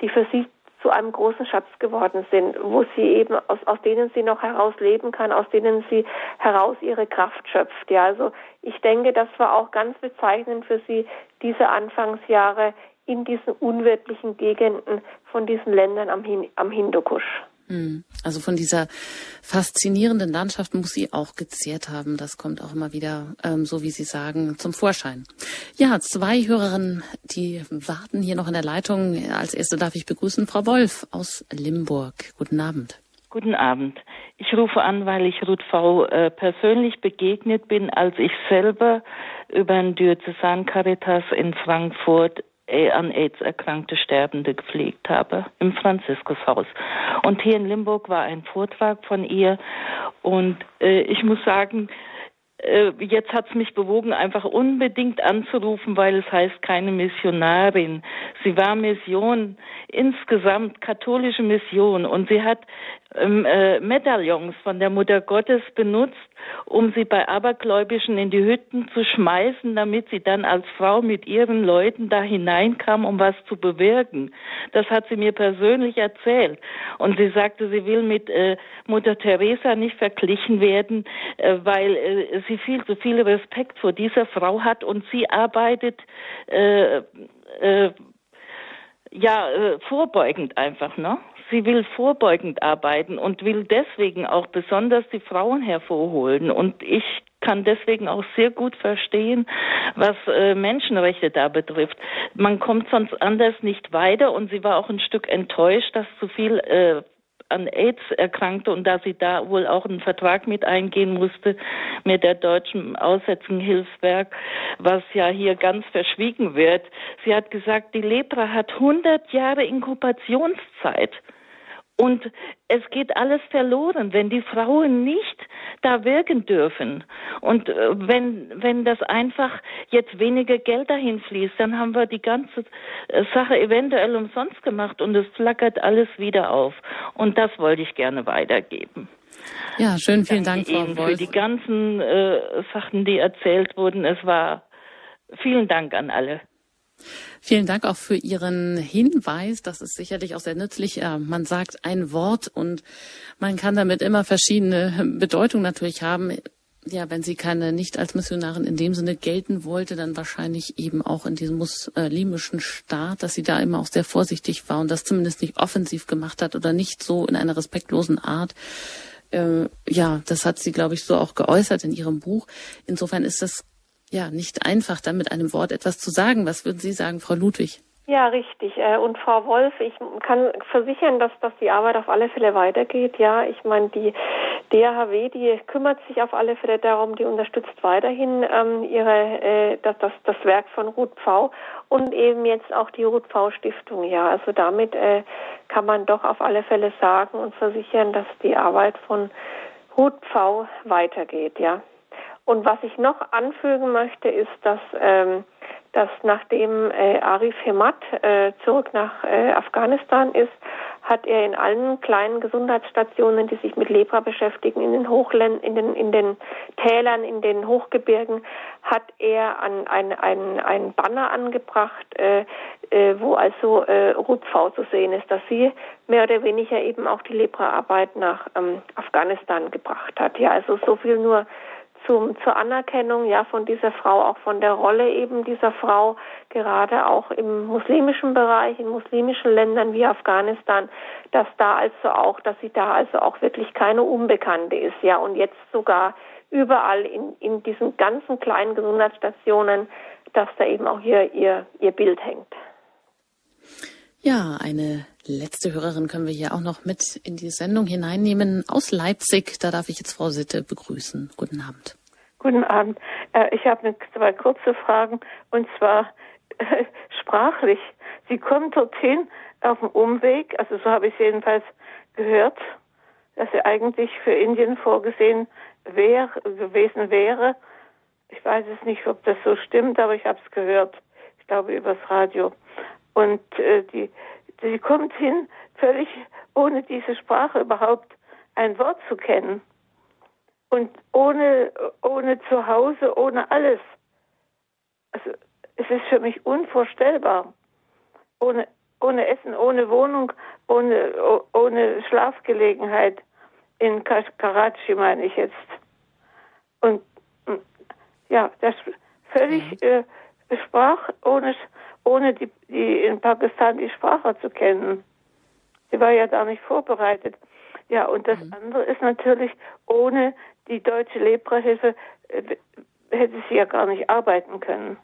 die für sie zu einem großen Schatz geworden sind, wo sie eben aus, aus denen sie noch heraus leben kann, aus denen sie heraus ihre Kraft schöpft. Ja, also ich denke, das war auch ganz bezeichnend für sie, diese Anfangsjahre in diesen unwirtlichen Gegenden von diesen Ländern am, am Hindukusch.
Hm. Also von dieser faszinierenden Landschaft muss sie auch gezehrt haben. Das kommt auch immer wieder, ähm, so wie Sie sagen, zum Vorschein. Ja, zwei Hörerinnen, die warten hier noch in der Leitung. Als erste darf ich begrüßen Frau Wolf aus Limburg. Guten Abend.
Guten Abend. Ich rufe an, weil ich Ruth V. Äh, persönlich begegnet bin, als ich selber über ein Diözesan Caritas in Frankfurt an AIDS erkrankte Sterbende gepflegt habe im Franziskushaus. Und hier in Limburg war ein Vortrag von ihr und äh, ich muss sagen, äh, jetzt hat es mich bewogen, einfach unbedingt anzurufen, weil es heißt keine Missionarin. Sie war Mission, insgesamt katholische Mission und sie hat ähm, äh, Medaillons von der Mutter Gottes benutzt, um sie bei Abergläubischen in die Hütten zu schmeißen, damit sie dann als Frau mit ihren Leuten da hineinkam, um was zu bewirken. Das hat sie mir persönlich erzählt. Und sie sagte, sie will mit äh, Mutter Teresa nicht verglichen werden, äh, weil äh, sie viel zu viel Respekt vor dieser Frau hat und sie arbeitet äh, äh, ja äh, vorbeugend einfach, ne? sie will vorbeugend arbeiten und will deswegen auch besonders die Frauen hervorholen. Und ich kann deswegen auch sehr gut verstehen, was äh, Menschenrechte da betrifft. Man kommt sonst anders nicht weiter und sie war auch ein Stück enttäuscht, dass zu viel äh, an AIDS erkrankte und da sie da wohl auch einen Vertrag mit eingehen musste mit der deutschen Aussätzigen Hilfswerk, was ja hier ganz verschwiegen wird. Sie hat gesagt, die Lepra hat 100 Jahre Inkubationszeit. Und es geht alles verloren, wenn die Frauen nicht da wirken dürfen. Und äh, wenn, wenn das einfach jetzt weniger Geld dahin fließt, dann haben wir die ganze äh, Sache eventuell umsonst gemacht und es flackert alles wieder auf. Und das wollte ich gerne weitergeben.
Ja, schön, vielen Dank, Frau
Ihnen Wolf. Für die ganzen äh, Sachen, die erzählt wurden. Es war vielen Dank an alle.
Vielen Dank auch für Ihren Hinweis. Das ist sicherlich auch sehr nützlich. Man sagt ein Wort und man kann damit immer verschiedene Bedeutungen natürlich haben. Ja, wenn sie keine nicht als Missionarin in dem Sinne gelten wollte, dann wahrscheinlich eben auch in diesem muslimischen Staat, dass sie da immer auch sehr vorsichtig war und das zumindest nicht offensiv gemacht hat oder nicht so in einer respektlosen Art. Äh, ja, das hat sie, glaube ich, so auch geäußert in ihrem Buch. Insofern ist das ja nicht einfach, da mit einem Wort etwas zu sagen. Was würden Sie sagen, Frau Ludwig?
Ja, richtig. Äh, und Frau Wolf, ich kann versichern, dass, dass die Arbeit auf alle Fälle weitergeht. Ja, ich meine, die DHW, die kümmert sich auf alle Fälle darum, die unterstützt weiterhin ähm, ihre äh, das, das, das Werk von Ruth Pfau und eben jetzt auch die Ruth Pfau Stiftung. Ja, also damit äh, kann man doch auf alle Fälle sagen und versichern, dass die Arbeit von Ruth Pfau weitergeht. Ja. Und was ich noch anfügen möchte, ist, dass, ähm, dass nachdem äh, Arif Hemat äh, zurück nach äh, Afghanistan ist, hat er in allen kleinen Gesundheitsstationen, die sich mit Lepra beschäftigen, in den Hochländern, in den, in den Tälern, in den Hochgebirgen, hat er an ein, ein, ein Banner angebracht, äh, äh, wo also äh, V zu sehen ist, dass sie mehr oder weniger eben auch die Lepra-Arbeit nach ähm, Afghanistan gebracht hat. Ja, also so viel nur zum, zur Anerkennung ja von dieser Frau, auch von der Rolle eben dieser Frau, gerade auch im muslimischen Bereich, in muslimischen Ländern wie Afghanistan, dass da also auch, dass sie da also auch wirklich keine Unbekannte ist, ja, und jetzt sogar überall in, in diesen ganzen kleinen Gesundheitsstationen, dass da eben auch hier ihr, ihr Bild hängt.
Ja, eine letzte Hörerin können wir hier auch noch mit in die Sendung hineinnehmen aus Leipzig. Da darf ich jetzt Frau Sitte begrüßen. Guten Abend.
Guten Abend. Äh, ich habe zwei kurze Fragen und zwar äh, sprachlich. Sie kommen dorthin auf dem Umweg, also so habe ich es jedenfalls gehört, dass sie eigentlich für Indien vorgesehen wär, gewesen wäre. Ich weiß es nicht, ob das so stimmt, aber ich habe es gehört. Ich glaube übers Radio. Und äh, die, sie kommt hin, völlig ohne diese Sprache überhaupt ein Wort zu kennen. Und ohne, ohne Zuhause, ohne alles. Also, es ist für mich unvorstellbar. Ohne, ohne Essen, ohne Wohnung, ohne, ohne Schlafgelegenheit. In Karachi meine ich jetzt. Und ja, das völlig mhm. äh, sprach, ohne, ohne die, die in Pakistan die Sprache zu kennen. Sie war ja da nicht vorbereitet. Ja, und das mhm. andere ist natürlich, ohne die deutsche Leprahilfe äh, hätte sie ja gar nicht arbeiten können.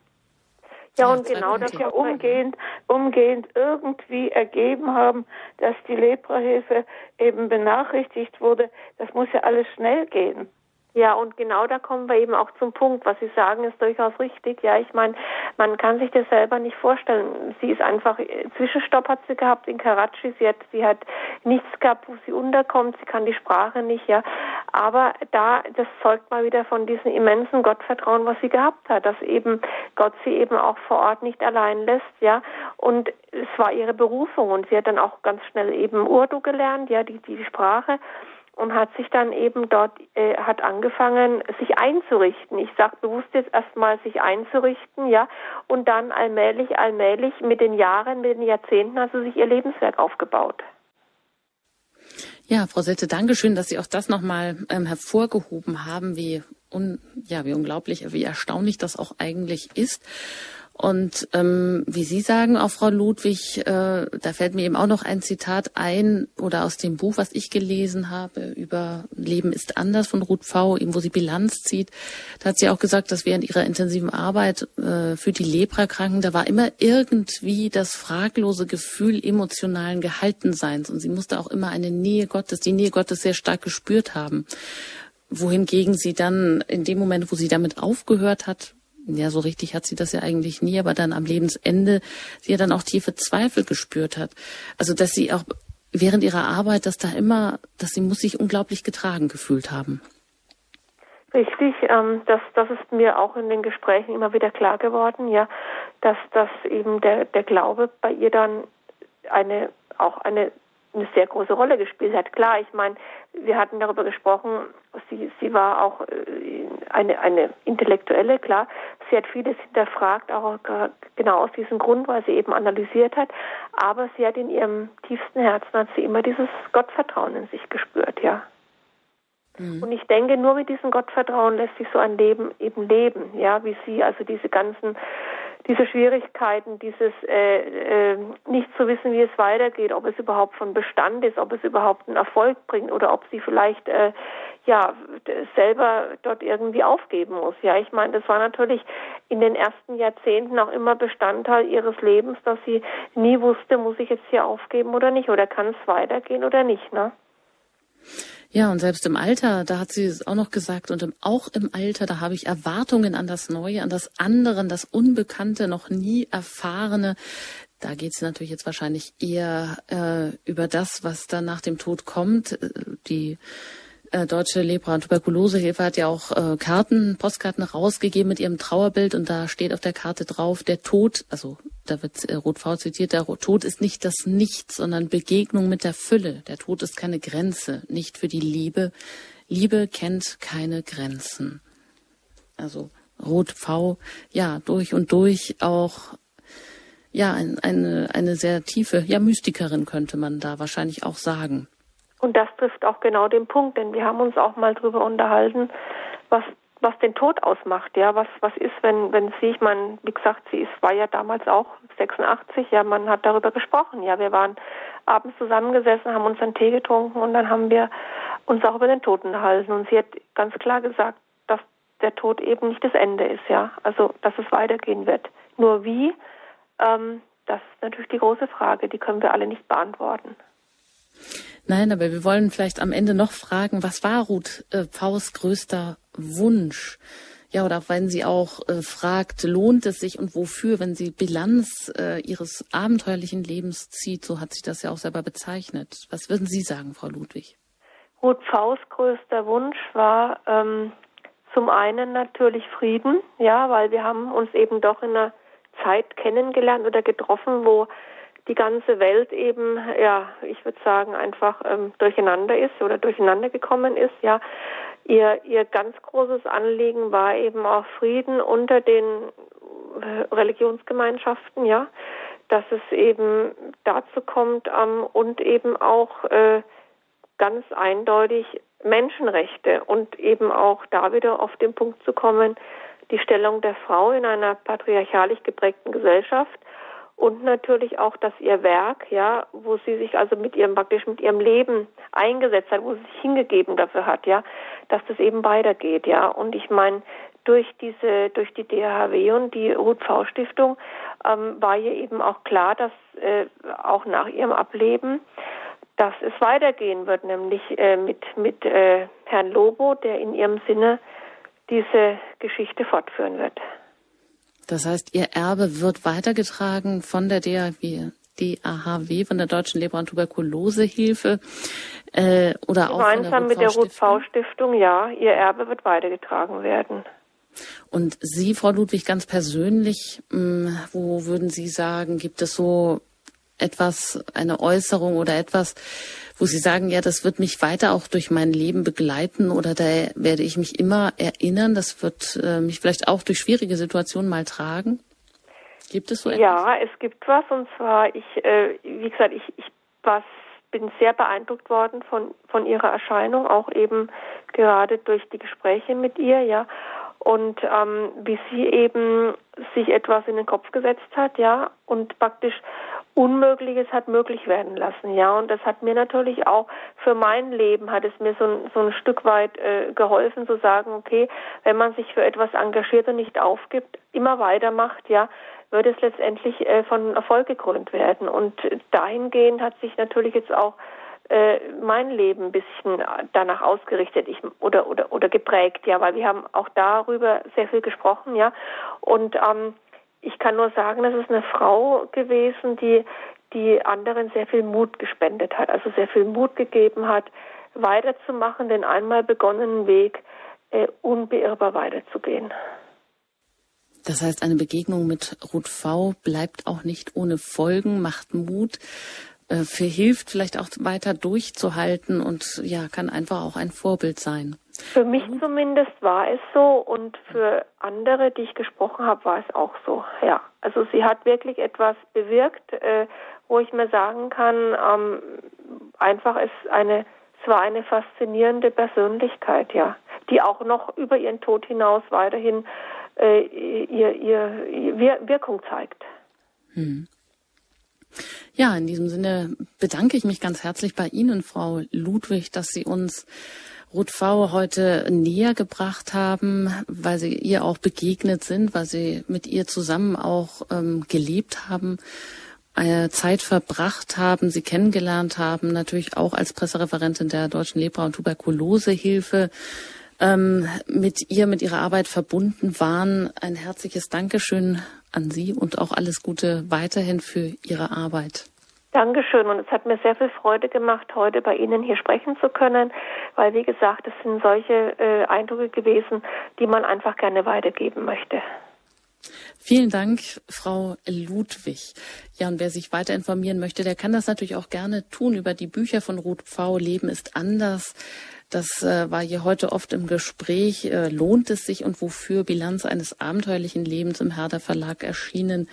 Ja, und genau das ja umgehend, umgehend irgendwie ergeben haben, dass die Leprahilfe eben benachrichtigt wurde. Das muss ja alles schnell gehen.
Ja, und genau da kommen wir eben auch zum Punkt. Was Sie sagen, ist durchaus richtig. Ja, ich meine, man kann sich das selber nicht vorstellen. Sie ist einfach, Zwischenstopp hat sie gehabt in Karachi. Sie hat, sie hat nichts gehabt, wo sie unterkommt. Sie kann die Sprache nicht, ja. Aber da, das zeugt mal wieder von diesem immensen Gottvertrauen, was sie gehabt hat, dass eben Gott sie eben auch vor Ort nicht allein lässt, ja. Und es war ihre Berufung und sie hat dann auch ganz schnell eben Urdu gelernt, ja, die, die Sprache und hat sich dann eben dort, äh, hat angefangen, sich einzurichten. Ich sage bewusst jetzt erstmal sich einzurichten, ja, und dann allmählich, allmählich mit den Jahren, mit den Jahrzehnten hat sie sich ihr Lebenswerk aufgebaut.
Ja, Frau Silze, Dankeschön, dass Sie auch das nochmal ähm, hervorgehoben haben, wie, un, ja, wie unglaublich, wie erstaunlich das auch eigentlich ist. Und ähm, wie Sie sagen, auch Frau Ludwig, äh, da fällt mir eben auch noch ein Zitat ein oder aus dem Buch, was ich gelesen habe über Leben ist anders von Ruth V, eben wo sie Bilanz zieht. Da hat sie auch gesagt, dass während ihrer intensiven Arbeit äh, für die Leprakranken, da war immer irgendwie das fraglose Gefühl emotionalen Gehaltenseins und sie musste auch immer eine Nähe Gottes, die Nähe Gottes sehr stark gespürt haben wohingegen sie dann in dem Moment, wo sie damit aufgehört hat, ja, so richtig hat sie das ja eigentlich nie, aber dann am Lebensende sie ja dann auch tiefe Zweifel gespürt hat. Also, dass sie auch während ihrer Arbeit, dass da immer, dass sie muss sich unglaublich getragen gefühlt haben.
Richtig, ähm, das, das ist mir auch in den Gesprächen immer wieder klar geworden, ja, dass, dass eben der, der Glaube bei ihr dann eine, auch eine eine sehr große Rolle gespielt hat. Klar, ich meine, wir hatten darüber gesprochen, sie, sie war auch äh, eine, eine Intellektuelle, klar. Sie hat vieles hinterfragt, auch genau aus diesem Grund, weil sie eben analysiert hat. Aber sie hat in ihrem tiefsten Herzen hat sie immer dieses Gottvertrauen in sich gespürt, ja. Mhm. Und ich denke, nur mit diesem Gottvertrauen lässt sich so ein Leben eben leben, ja, wie sie also diese ganzen diese Schwierigkeiten, dieses äh, äh, nicht zu wissen, wie es weitergeht, ob es überhaupt von Bestand ist, ob es überhaupt einen Erfolg bringt oder ob sie vielleicht äh, ja selber dort irgendwie aufgeben muss. Ja, ich meine, das war natürlich in den ersten Jahrzehnten auch immer Bestandteil ihres Lebens, dass sie nie wusste, muss ich jetzt hier aufgeben oder nicht oder kann es weitergehen oder nicht, ne?
Ja, und selbst im Alter, da hat sie es auch noch gesagt, und im, auch im Alter, da habe ich Erwartungen an das Neue, an das andere, das Unbekannte, noch nie Erfahrene. Da geht es natürlich jetzt wahrscheinlich eher äh, über das, was dann nach dem Tod kommt. Äh, die äh, Deutsche Lepra- und Tuberkulosehilfe hat ja auch äh, Karten, Postkarten rausgegeben mit ihrem Trauerbild und da steht auf der Karte drauf, der Tod, also da wird äh, Rot-V zitiert, der Tod ist nicht das Nichts, sondern Begegnung mit der Fülle. Der Tod ist keine Grenze, nicht für die Liebe. Liebe kennt keine Grenzen. Also Rot-V, ja, durch und durch auch ja, ein, eine, eine sehr tiefe, ja, Mystikerin könnte man da wahrscheinlich auch sagen.
Und das trifft auch genau den Punkt, denn wir haben uns auch mal drüber unterhalten, was was den Tod ausmacht, ja, was was ist, wenn wenn sie, ich meine, wie gesagt, sie ist, war ja damals auch 86, ja, man hat darüber gesprochen, ja, wir waren abends zusammengesessen, haben uns einen Tee getrunken und dann haben wir uns auch über den Tod unterhalten und sie hat ganz klar gesagt, dass der Tod eben nicht das Ende ist, ja, also dass es weitergehen wird. Nur wie, ähm, das ist natürlich die große Frage, die können wir alle nicht beantworten.
Nein, aber wir wollen vielleicht am Ende noch fragen, was war Ruth äh, Paus größter Wunsch? Ja, oder wenn sie auch äh, fragt, lohnt es sich und wofür, wenn sie Bilanz äh, ihres abenteuerlichen Lebens zieht, so hat sich das ja auch selber bezeichnet. Was würden Sie sagen, Frau Ludwig?
Ruth Paus größter Wunsch war ähm, zum einen natürlich Frieden, ja, weil wir haben uns eben doch in einer Zeit kennengelernt oder getroffen, wo die ganze Welt eben, ja, ich würde sagen, einfach ähm, durcheinander ist oder durcheinander gekommen ist, ja. Ihr, ihr ganz großes Anliegen war eben auch Frieden unter den äh, Religionsgemeinschaften, ja, dass es eben dazu kommt ähm, und eben auch äh, ganz eindeutig Menschenrechte und eben auch da wieder auf den Punkt zu kommen, die Stellung der Frau in einer patriarchalisch geprägten Gesellschaft und natürlich auch, dass ihr Werk, ja, wo sie sich also mit ihrem praktisch mit ihrem Leben eingesetzt hat, wo sie sich hingegeben dafür hat, ja, dass das eben weitergeht, ja. Und ich meine, durch diese, durch die DHW und die Ruth V Stiftung ähm, war ihr eben auch klar, dass äh, auch nach ihrem Ableben, dass es weitergehen wird, nämlich äh, mit mit äh, Herrn Lobo, der in ihrem Sinne diese Geschichte fortführen wird.
Das heißt, Ihr Erbe wird weitergetragen von der DAW, DAHW, von der Deutschen Leber- und Tuberkulosehilfe äh, oder auch
Gemeinsam mit der Ruth-V-Stiftung, ja. Ihr Erbe wird weitergetragen werden.
Und Sie, Frau Ludwig, ganz persönlich, hm, wo würden Sie sagen, gibt es so etwas, eine Äußerung oder etwas, wo Sie sagen, ja, das wird mich weiter auch durch mein Leben begleiten oder da werde ich mich immer erinnern, das wird äh, mich vielleicht auch durch schwierige Situationen mal tragen? Gibt es so etwas?
Ja, es gibt was und zwar, ich, äh, wie gesagt, ich, ich was, bin sehr beeindruckt worden von, von ihrer Erscheinung, auch eben gerade durch die Gespräche mit ihr, ja. Und ähm, wie sie eben sich etwas in den Kopf gesetzt hat, ja, und praktisch Unmögliches hat möglich werden lassen, ja. Und das hat mir natürlich auch für mein Leben hat es mir so, ein, so ein Stück weit äh, geholfen zu sagen, okay, wenn man sich für etwas engagiert und nicht aufgibt, immer weitermacht, ja, wird es letztendlich äh, von Erfolg gekrönt werden. Und dahingehend hat sich natürlich jetzt auch äh, mein Leben ein bisschen danach ausgerichtet ich, oder, oder, oder geprägt, ja, weil wir haben auch darüber sehr viel gesprochen, ja. Und ähm, ich kann nur sagen, das ist eine Frau gewesen, die, die anderen sehr viel Mut gespendet hat, also sehr viel Mut gegeben hat, weiterzumachen, den einmal begonnenen Weg äh, unbeirrbar weiterzugehen.
Das heißt, eine Begegnung mit Ruth V bleibt auch nicht ohne Folgen, macht Mut, äh, verhilft vielleicht auch weiter durchzuhalten und ja, kann einfach auch ein Vorbild sein.
Für mich zumindest war es so und für andere, die ich gesprochen habe, war es auch so. Ja, also sie hat wirklich etwas bewirkt, äh, wo ich mir sagen kann, ähm, einfach ist eine, es war eine faszinierende Persönlichkeit, ja, die auch noch über ihren Tod hinaus weiterhin äh, ihr, ihr, ihr Wirkung zeigt. Hm.
Ja, in diesem Sinne bedanke ich mich ganz herzlich bei Ihnen, Frau Ludwig, dass Sie uns Ruth V heute näher gebracht haben, weil Sie ihr auch begegnet sind, weil Sie mit ihr zusammen auch ähm, gelebt haben, eine Zeit verbracht haben, Sie kennengelernt haben, natürlich auch als Pressereferentin der Deutschen Lepra- und Tuberkulosehilfe ähm, mit ihr, mit ihrer Arbeit verbunden waren. Ein herzliches Dankeschön an Sie und auch alles Gute weiterhin für Ihre Arbeit.
Dankeschön und es hat mir sehr viel Freude gemacht, heute bei Ihnen hier sprechen zu können, weil wie gesagt, es sind solche äh, Eindrücke gewesen, die man einfach gerne weitergeben möchte.
Vielen Dank, Frau Ludwig. Ja, und wer sich weiter informieren möchte, der kann das natürlich auch gerne tun über die Bücher von Ruth V. Leben ist anders. Das äh, war hier heute oft im Gespräch. Äh, lohnt es sich und wofür Bilanz eines abenteuerlichen Lebens im Herder Verlag erschienen?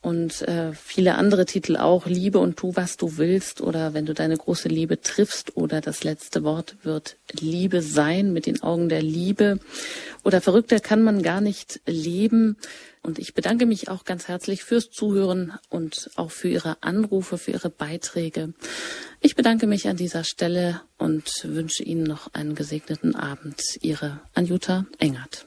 Und äh, viele andere Titel auch. Liebe und tu, was du willst. Oder wenn du deine große Liebe triffst. Oder das letzte Wort wird Liebe sein mit den Augen der Liebe. Oder verrückter kann man gar nicht leben. Und ich bedanke mich auch ganz herzlich fürs Zuhören und auch für Ihre Anrufe, für Ihre Beiträge. Ich bedanke mich an dieser Stelle und wünsche Ihnen noch einen gesegneten Abend. Ihre Anjuta Engert.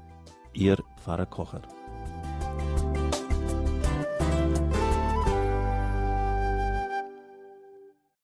Ihr Pfarrer Kocher.